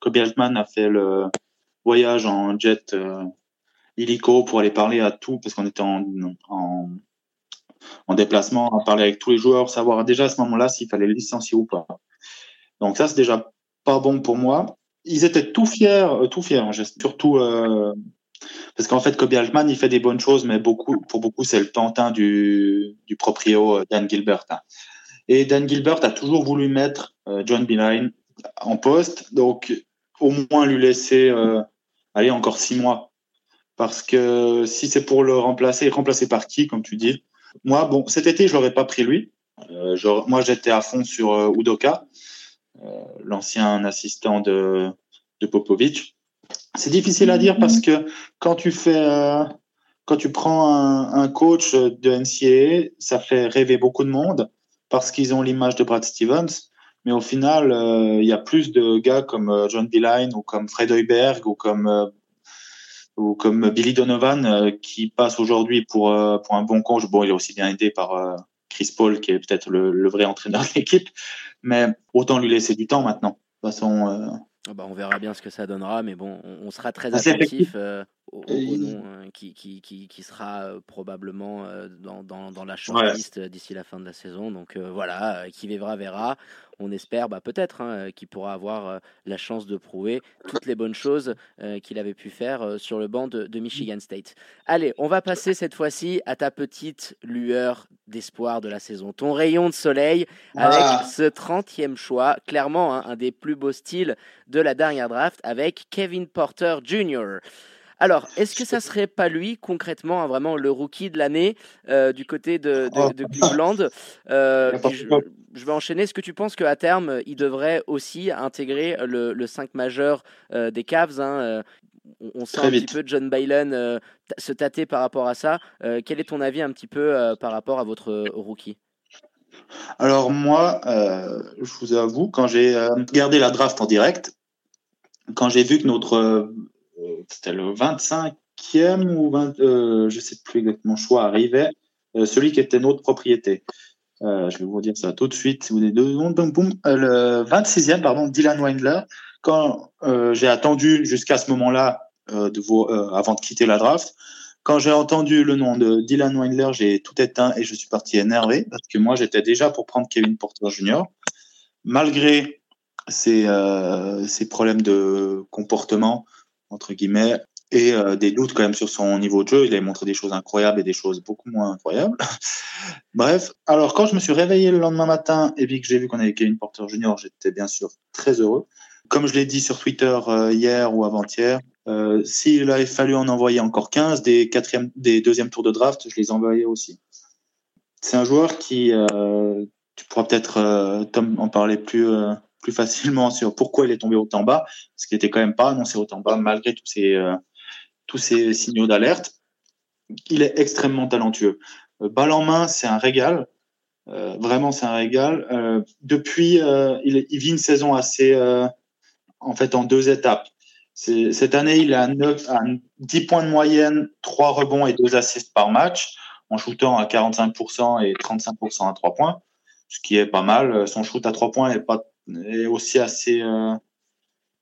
Kobe Altman a fait le voyage en jet illico pour aller parler à tout parce qu'on était en, en en déplacement, à parler avec tous les joueurs, savoir déjà à ce moment-là s'il fallait le licencier ou pas. Donc ça, c'est déjà pas bon pour moi. Ils étaient tout fiers, euh, tout fiers, hein, surtout euh, parce qu'en fait, Kobe Altman, il fait des bonnes choses, mais beaucoup, pour beaucoup, c'est le pantin du, du proprio euh, Dan Gilbert. Hein. Et Dan Gilbert a toujours voulu mettre John Beeline en poste, donc au moins lui laisser aller encore six mois. Parce que si c'est pour le remplacer, remplacer par qui, comme tu dis, moi, bon, cet été, je l'aurais pas pris lui. Euh, moi, j'étais à fond sur euh, Udoka, euh, l'ancien assistant de, de Popovic. C'est difficile à dire parce que quand tu fais, quand tu prends un, coach de NCAA, ça fait rêver beaucoup de monde parce qu'ils ont l'image de Brad Stevens. Mais au final, il y a plus de gars comme John Beeline ou comme Fred Heuberg ou comme ou comme Billy Donovan euh, qui passe aujourd'hui pour euh, pour un bon coach. Bon, il est aussi bien aidé par euh, Chris Paul qui est peut-être le, vrai entraîneur de l'équipe, mais autant lui laisser du temps maintenant. De toute façon. Ah bah, on verra bien ce que ça donnera, mais bon, on, sera très attentif au, nom qui, qui, qui, qui, sera probablement dans, dans, dans la shortlist d'ici la fin de la saison. Donc voilà, qui vivra verra on espère bah, peut-être hein, qu'il pourra avoir la chance de prouver toutes les bonnes choses euh, qu'il avait pu faire sur le banc de, Michigan State. Allez, on va passer cette fois-ci à ta petite lueur d'espoir de la saison, ton rayon de soleil avec ah. ce 30e choix, clairement hein, un des plus beaux styles de la dernière draft avec Kevin Porter Jr. Alors, est-ce que ça serait pas lui, concrètement, hein, vraiment le rookie de l'année du côté de, de, Cleveland *laughs* je vais enchaîner. Est-ce que tu penses qu'à terme, il devrait aussi intégrer le, le 5 majeur euh, des Cavs hein, euh, on, sent un petit peu John euh, se tâter par rapport à ça. quel est ton avis un petit peu par rapport à votre rookie? Alors moi, je vous avoue, quand j'ai regardé la draft en direct, quand j'ai vu que notre, c'était le 25e ou 20, je sais plus exactement choix arrivait, celui qui était notre propriété. Euh, je vais vous dire ça tout de suite, si vous avez deux secondes. Boum, euh, le 26e, pardon, Dylan Windler. Quand euh, j'ai attendu jusqu'à ce moment-là, avant de quitter la draft, quand j'ai entendu le nom de Dylan Windler, j'ai tout éteint et je suis parti énervé parce que moi, j'étais déjà pour prendre Kevin Porter Jr. Malgré ses problèmes de comportement, entre guillemets, et euh, des doutes quand même sur son niveau de jeu. Il a montré des choses incroyables et des choses beaucoup moins incroyables. *laughs* Bref, alors quand je me suis réveillé le lendemain matin et puis que j'ai vu qu'on avait Kevin Porter Jr., j'étais bien sûr très heureux. Comme je l'ai dit sur Twitter euh, hier ou avant-hier, euh, s'il avait fallu en envoyer encore 15 des quatrième, des deuxièmes tours de draft, je les envoyais aussi. C'est un joueur qui, tu pourras peut-être Tom en parler plus plus facilement sur pourquoi il est tombé autant bas, parce qu'il était quand même pas annoncé autant bas malgré tous ces tous ces signaux d'alerte. Il est extrêmement talentueux. Euh, balle en main, c'est un régal. Euh, vraiment, c'est un régal. Euh, depuis, il, vit une saison assez, en fait, en deux étapes. Cette année, il a 9, 10 points de moyenne, 3 rebonds et 2 assists par match, en shootant à 45% et 35% à 3 points, ce qui est pas mal. Son shoot à 3 points est, pas, est aussi assez,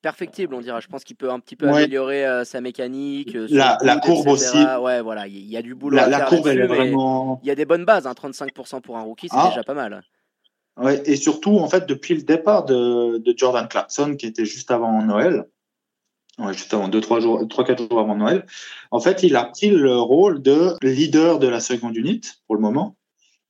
perfectible, on dira. Je pense qu'il peut un petit peu améliorer euh, sa mécanique. Euh, la, la courbe aussi. Ouais, voilà, il y, a du boulot. La, à faire la courbe, elle est vraiment. Il y a des bonnes bases, hein, 35% pour un rookie, c'est ah. déjà pas mal. Ouais, et surtout, en fait, depuis le départ de, de Jordan Clarkson, qui était juste avant Noël, ouais, juste avant 2-3 jours, 3-4 jours avant Noël, en fait, il a pris le rôle de leader de la seconde unité pour le moment.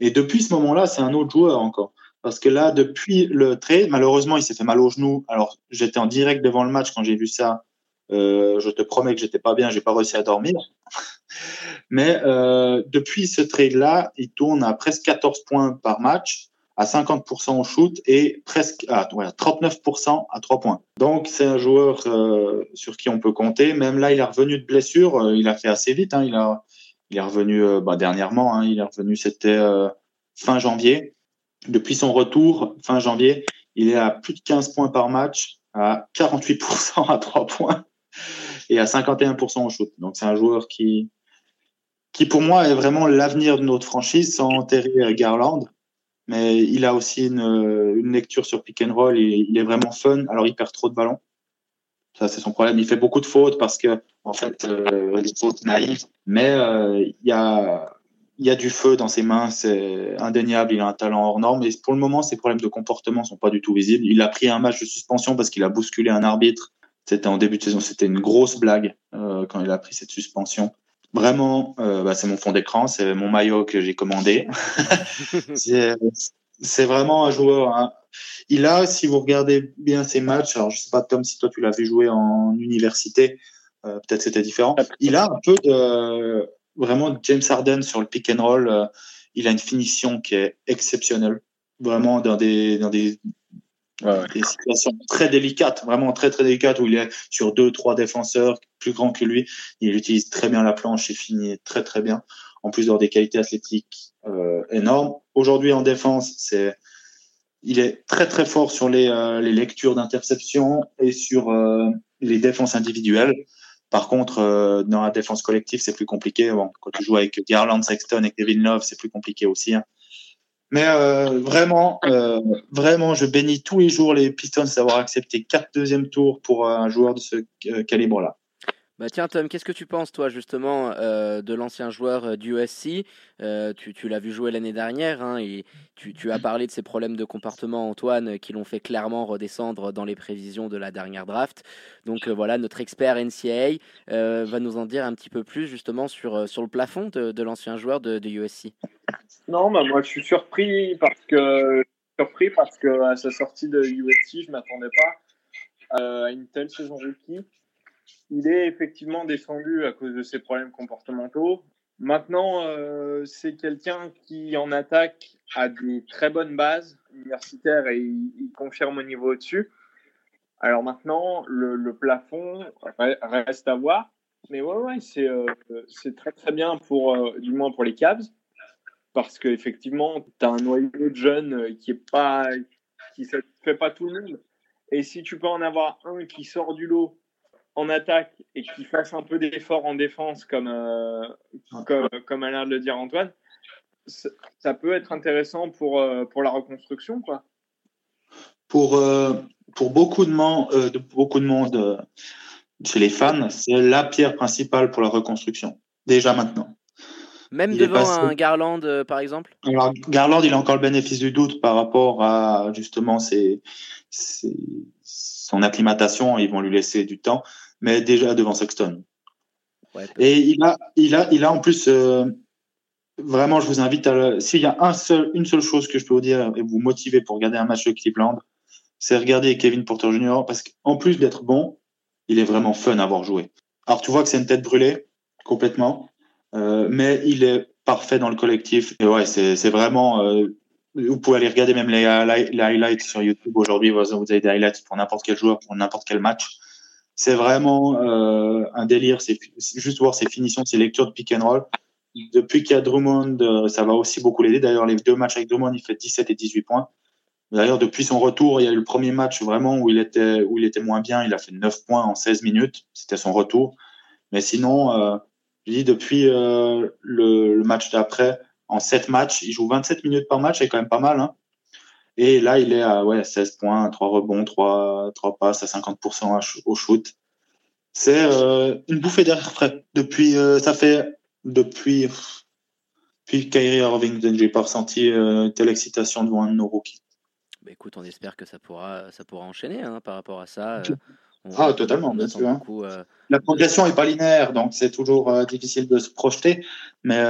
Et depuis ce moment-là, c'est un autre joueur encore. Parce que là, depuis le trade, malheureusement, il s'est fait mal au genou. Alors, j'étais en direct devant le match quand j'ai vu ça. Euh, je te promets que j'étais pas bien, j'ai pas réussi à dormir. *laughs* Mais euh, depuis ce trade-là, il tourne à presque 14 points par match, à 50% au shoot et presque à ouais, 39% à 3 points. Donc c'est un joueur euh, sur qui on peut compter. Même là, il est revenu de blessure, il a fait assez vite. Hein, il est revenu bah, dernièrement. Hein, il est revenu, c'était fin janvier. Depuis son retour fin janvier, il est à plus de 15 points par match, à 48% à 3 points et à 51% au shoot. Donc c'est un joueur qui qui pour moi est vraiment l'avenir de notre franchise sans Terry Garland. Mais il a aussi une, une lecture sur pick and roll il est vraiment fun. Alors il perd trop de ballons. Ça c'est son problème. Il fait beaucoup de fautes parce que en fait euh, des fautes naïves. Mais euh, il y a il y a du feu dans ses mains, c'est indéniable. Il a un talent hors norme. Mais pour le moment, ses problèmes de comportement sont pas du tout visibles. Il a pris un match de suspension parce qu'il a bousculé un arbitre. C'était en début de saison. C'était une grosse blague euh, quand il a pris cette suspension. Vraiment, euh, bah, c'est mon fond d'écran, c'est mon maillot que j'ai commandé. *laughs* c'est vraiment un joueur. Hein. Il a, si vous regardez bien ses matchs, alors je sais pas Tom si toi tu l'as vu jouer en université, euh, peut-être c'était différent. Il a un peu de vraiment James Harden sur le pick and roll. Euh, il a une finition qui est exceptionnelle, vraiment dans des dans des Ouais, Des situations très délicates, vraiment très très délicates où il est sur deux trois défenseurs plus grands que lui. Il utilise très bien la planche et finit très très bien. En plus d'avoir des qualités athlétiques euh, énormes. Aujourd'hui en défense, c'est il est très très fort sur les, euh, les lectures d'interception et sur euh, les défenses individuelles. Par contre, euh, dans la défense collective, c'est plus compliqué. Bon, quand tu joues avec Garland, Sexton et Kevin Love, c'est plus compliqué aussi. Hein. Mais euh, vraiment, euh, vraiment, je bénis tous les jours les Pistons d'avoir accepté quatre deuxième tours pour un joueur de ce euh, calibre-là. Bah tiens Tom, qu'est-ce que tu penses toi justement euh, de l'ancien joueur euh, du USC euh, Tu, l'as vu jouer l'année dernière hein, et tu, as parlé de ses problèmes de comportement Antoine qui l'ont fait clairement redescendre dans les prévisions de la dernière draft. Donc euh, voilà, notre expert NCAA va nous en dire un petit peu plus justement sur, sur le plafond de, l'ancien joueur de, USC. Non, bah moi je suis surpris parce que surpris parce que à sa sortie de USC, je m'attendais pas à une telle saison rookie il est effectivement descendu à cause de ses problèmes comportementaux. Maintenant, euh, c'est quelqu'un qui en attaque a des très bonnes bases universitaires et il, confirme au niveau au-dessus. Alors maintenant, le, plafond reste à voir. Mais ouais, ouais, c'est euh, très très bien pour, euh, du moins pour les Cavs. Parce qu'effectivement, tu as un noyau de jeunes qui est pas, qui pas tout le monde. Et si tu peux en avoir un qui sort du lot en attaque et qui fasse un peu d'effort en défense, comme, euh, comme, comme a l'air de le dire Antoine, ça peut être intéressant pour, euh, pour la reconstruction. Quoi. Pour, euh, pour beaucoup de, monde, euh, de, beaucoup de monde chez les fans, c'est la pierre principale pour la reconstruction, déjà maintenant. Même il devant passé... un Garland, euh, par exemple? Alors, Garland, il a encore le bénéfice du doute par rapport à justement ses, ses, son acclimatation. Ils vont lui laisser du temps mais déjà devant Sexton. Ouais, et il a, il a, il a en plus, euh, vraiment, je vous invite à, s'il y a un seul, une seule chose que je peux vous dire et vous motiver pour regarder un match de Cleveland, c'est regarder Kevin Porter Jr. parce qu'en plus d'être bon, il est vraiment fun à avoir joué. Alors tu vois que c'est une tête brûlée complètement, euh, mais il est parfait dans le collectif. Et ouais, c'est, c'est vraiment. Euh, vous pouvez aller regarder même les, les highlights sur YouTube aujourd'hui. Vous avez des highlights pour n'importe quel joueur, pour n'importe quel match c'est vraiment euh, un délire. C'est juste voir ses finitions, ses lectures de pick and roll. Depuis qu'il y a Drummond, euh, ça va aussi beaucoup l'aider. D'ailleurs, les deux matchs avec Drummond, il fait 17 et 18 points. D'ailleurs, depuis son retour, il y a eu le premier match vraiment où il était où il était moins bien. Il a fait 9 points en 16 minutes. C'était son retour. Mais sinon, euh, je dis depuis euh, le, match d'après, en 7 matchs, il joue 27 minutes par match, c'est quand même pas mal. Hein. Et là, il est à ouais, 16 points, 3 rebonds, 3, 3 passes à 50% au shoot. C'est euh, une bouffée d'air frais. Depuis, euh, ça fait depuis, depuis Kyrie Irving, j'ai pas ressenti euh, telle excitation devant un de nos rookies. Bah écoute, on espère que ça pourra, ça pourra enchaîner hein, par rapport à ça. On, ah, totalement, bien sûr. Beaucoup, euh... La progression n'est pas linéaire, donc c'est toujours euh, difficile de se projeter. Mais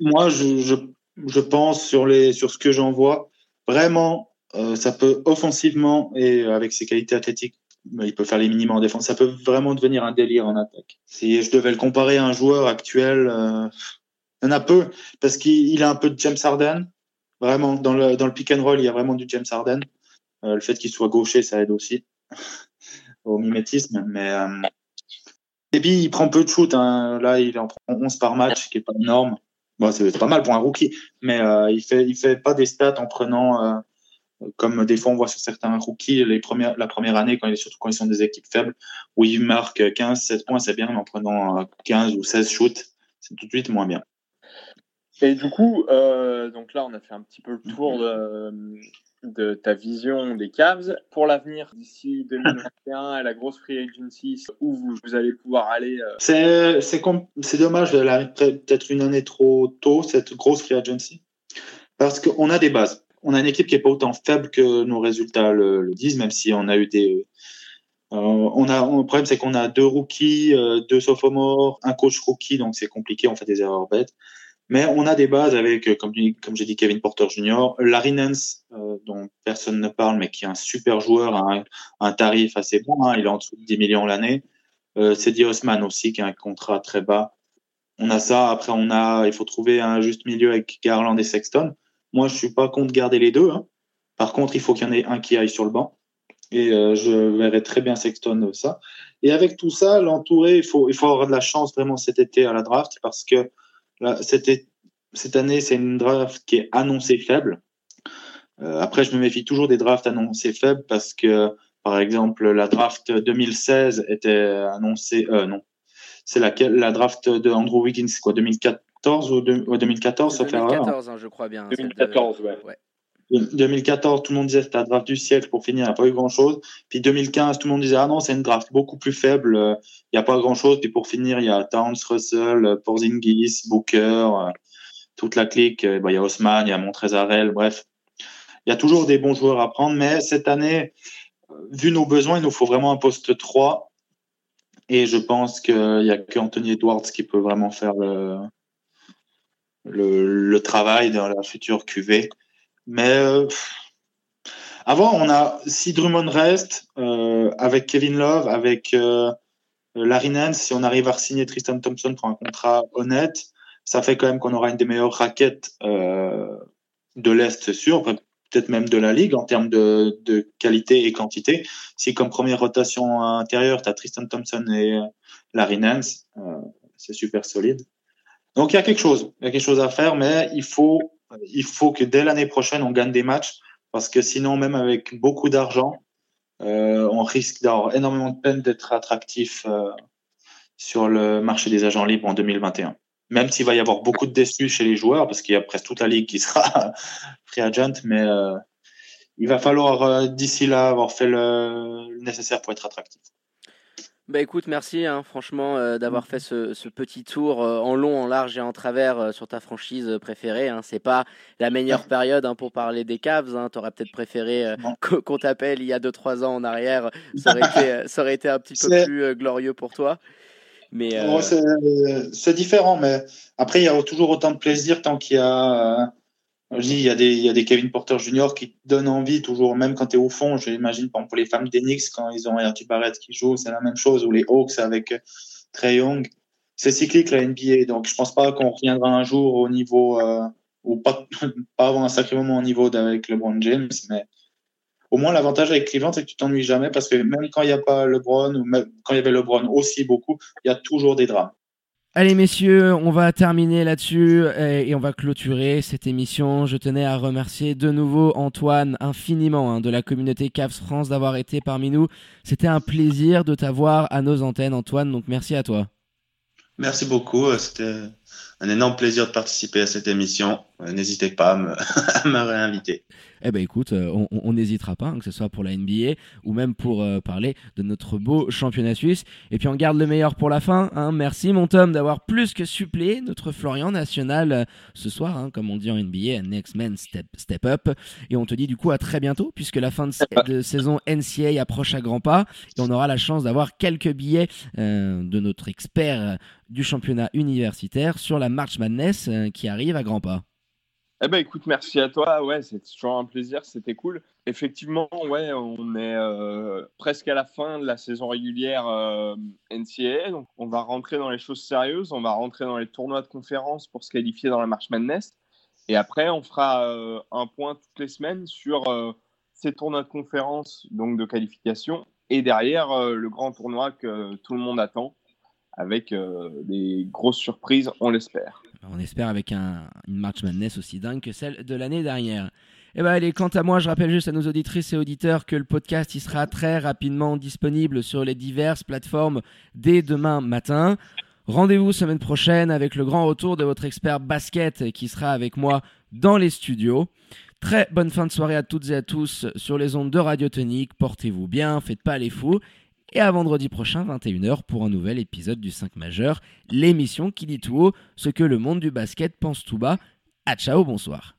moi, je, je, je pense sur, les, sur ce que j'en vois, vraiment, ça peut offensivement et avec ses qualités athlétiques, il peut faire les minima en défense. Ça peut vraiment devenir un délire en attaque. Si je devais le comparer à un joueur actuel, il y en a peu parce qu'il a un peu de James Harden. Vraiment, dans le, pick and roll, il y a vraiment du James Harden. le fait qu'il soit gaucher, ça aide aussi *laughs* au mimétisme. Mais et puis, il prend peu de shoot. Hein. Là, il en prend 11 par match, ce qui est pas énorme. Bon, c'est pas mal pour un rookie, mais euh, il fait il fait pas des stats en prenant euh, comme des fois on voit sur certains rookies les premières la première année quand il surtout quand ils sont des équipes faibles où ils marquent 15 16 points c'est bien mais en prenant 15 ou 16 shoots c'est tout de suite moins bien. Et du coup euh, donc là on a fait un petit peu le tour de de ta vision des Cavs pour l'avenir d'ici 2021 à la grosse free agency où vous, allez pouvoir aller euh, C'est c'est dommage peut-être une année trop tôt cette grosse free agency parce qu'on a des bases. On a une équipe qui est pas autant faible que nos résultats le, disent, même si on a eu des euh, on a le problème c'est qu'on a deux rookies, euh, deux sophomores, un coach rookie donc c'est compliqué, on fait des erreurs bêtes. Mais on a des bases avec, euh, comme, j'ai dit, Kevin Porter Jr., Larry Nance, euh, dont personne ne parle, mais qui est un super joueur, un, un tarif assez bon, hein, il est en dessous de 10 millions l'année. Euh, Cedi Osman aussi, qui a un contrat très bas. On a ça. Après, on a, il faut trouver un juste milieu avec Garland et Sexton. Moi, je suis pas contre garder les deux. Hein. Par contre, il faut qu'il y en ait un qui aille sur le banc. Et euh, je verrais très bien Sexton ça. Et avec tout ça, l'entourer, il faut, il faut avoir de la chance vraiment cet été à la draft parce que cette, année, c'est une draft qui est annoncée faible. Euh, après, je me méfie toujours des drafts annoncés faibles parce que, par exemple, la draft 2016 était annoncée. Euh, non, c'est laquelle? La draft de Andrew Wiggins, quoi, 2014 ou, 2014 ça 2014, hein, je crois bien. 2014, ouais. ouais. 2014, tout le monde disait c'était la draft du siècle pour finir, il n'y a pas eu grand chose. Puis 2015, tout le monde disait ah non, c'est une draft beaucoup plus faible, il n'y a pas grand chose. Puis pour finir, il y a Towns, Russell, Porzingis, Booker, toute la clique. Bah, il y a Osman, il y a Montrezarel, bref. Il y a toujours des bons joueurs à prendre, mais cette année, vu nos besoins, il nous faut vraiment un poste 3. Et je pense qu'il n'y a que Anthony Edwards qui peut vraiment faire le, le, le travail dans la future QV. Mais euh, avant, on a si Drummond reste euh, avec Kevin Love, avec euh, Larry Nance, si on arrive à signer Tristan Thompson pour un contrat honnête, ça fait quand même qu'on aura une des meilleures raquettes euh, de l'Est, c'est sûr, peut-être même de la Ligue en termes de, de, qualité et quantité. Si comme première rotation intérieure, tu as Tristan Thompson et Larry Nance, c'est super solide. Donc il y a quelque chose, il y a quelque chose à faire, mais il faut il faut que dès l'année prochaine, on gagne des matchs parce que sinon, même avec beaucoup d'argent, euh, on risque d'avoir énormément de peine d'être attractif euh, sur le marché des agents libres en 2021. Même s'il va y avoir beaucoup de déçus chez les joueurs, parce qu'il y a presque toute la ligue qui sera *laughs* free agent, mais euh, il va falloir d'ici là avoir fait le nécessaire pour être attractif. Bah écoute, merci hein, franchement euh, d'avoir fait ce, ce, petit tour euh, en long, en large et en travers euh, sur ta franchise préférée. Hein. C'est pas la meilleure période hein, pour parler des Cavs. Hein. T'aurais peut-être préféré qu'on t'appelle il y a 2-3 ans en arrière. Ça aurait, *laughs* été, ça aurait été un petit peu plus glorieux pour toi. Mais c'est différent, mais après il y a toujours autant de plaisir tant qu'il y a je dis, il y, a des, il y a des Kevin Porter Jr. qui donnent envie toujours, même quand tu es au fond. J'imagine, par exemple, pour les femmes d'Enix, quand ils ont Archie Barrett qui joue, c'est la même chose. Ou les Hawks avec Trey Young. C'est cyclique, la NBA. Donc, je pense pas qu'on reviendra un jour au niveau, euh, ou pas, *laughs* pas avant un sacré moment au niveau d'avec LeBron James, mais au moins, l'avantage avec Cleveland, c'est que tu t'ennuies jamais parce que même quand il n'y a pas LeBron ou même quand il y avait LeBron aussi beaucoup, il y a toujours des drames. Allez messieurs, on va terminer là-dessus et on va clôturer cette émission. Je tenais à remercier de nouveau Antoine infiniment hein, de la communauté Cavs France d'avoir été parmi nous. C'était un plaisir de t'avoir à nos antennes Antoine, donc merci à toi. Merci beaucoup, c'était un énorme plaisir de participer à cette émission. N'hésitez pas à me *laughs* réinviter eh ben écoute, euh, on n'hésitera pas, hein, que ce soit pour la NBA ou même pour euh, parler de notre beau championnat suisse. Et puis on garde le meilleur pour la fin. Hein. Merci mon Tom d'avoir plus que suppléé notre Florian national euh, ce soir, hein, comme on dit en NBA, next man step, step up. Et on te dit du coup à très bientôt, puisque la fin de, saison NCA approche à grands pas. Et on aura la chance d'avoir quelques billets de notre expert du championnat universitaire sur la March Madness qui arrive à grands pas. Eh ben écoute, merci à toi. Ouais, c'est toujours un plaisir, c'était cool. Effectivement, ouais, on est euh, presque à la fin de la saison régulière euh, NCAA, donc on va rentrer dans les choses sérieuses. On va rentrer dans les tournois de conférence pour se qualifier dans la March Madness. Et après, on fera euh, un point toutes les semaines sur ces tournois de conférence, donc de qualification, et derrière le grand tournoi que tout le monde attend avec des grosses surprises, on l'espère. On espère avec un, une March Madness aussi dingue que celle de l'année dernière. Eh ben allez, quant à moi, je rappelle juste à nos auditrices et auditeurs que le podcast il sera très rapidement disponible sur les diverses plateformes dès demain matin. Rendez-vous semaine prochaine avec le grand retour de votre expert basket qui sera avec moi dans les studios. Très bonne fin de soirée à toutes et à tous sur les ondes de Radio Tonique. Portez-vous bien, faites pas les fous et à vendredi prochain, 21h, pour un nouvel épisode du 5 majeur, l'émission qui dit tout haut ce que le monde du basket pense tout bas. À ciao, bonsoir.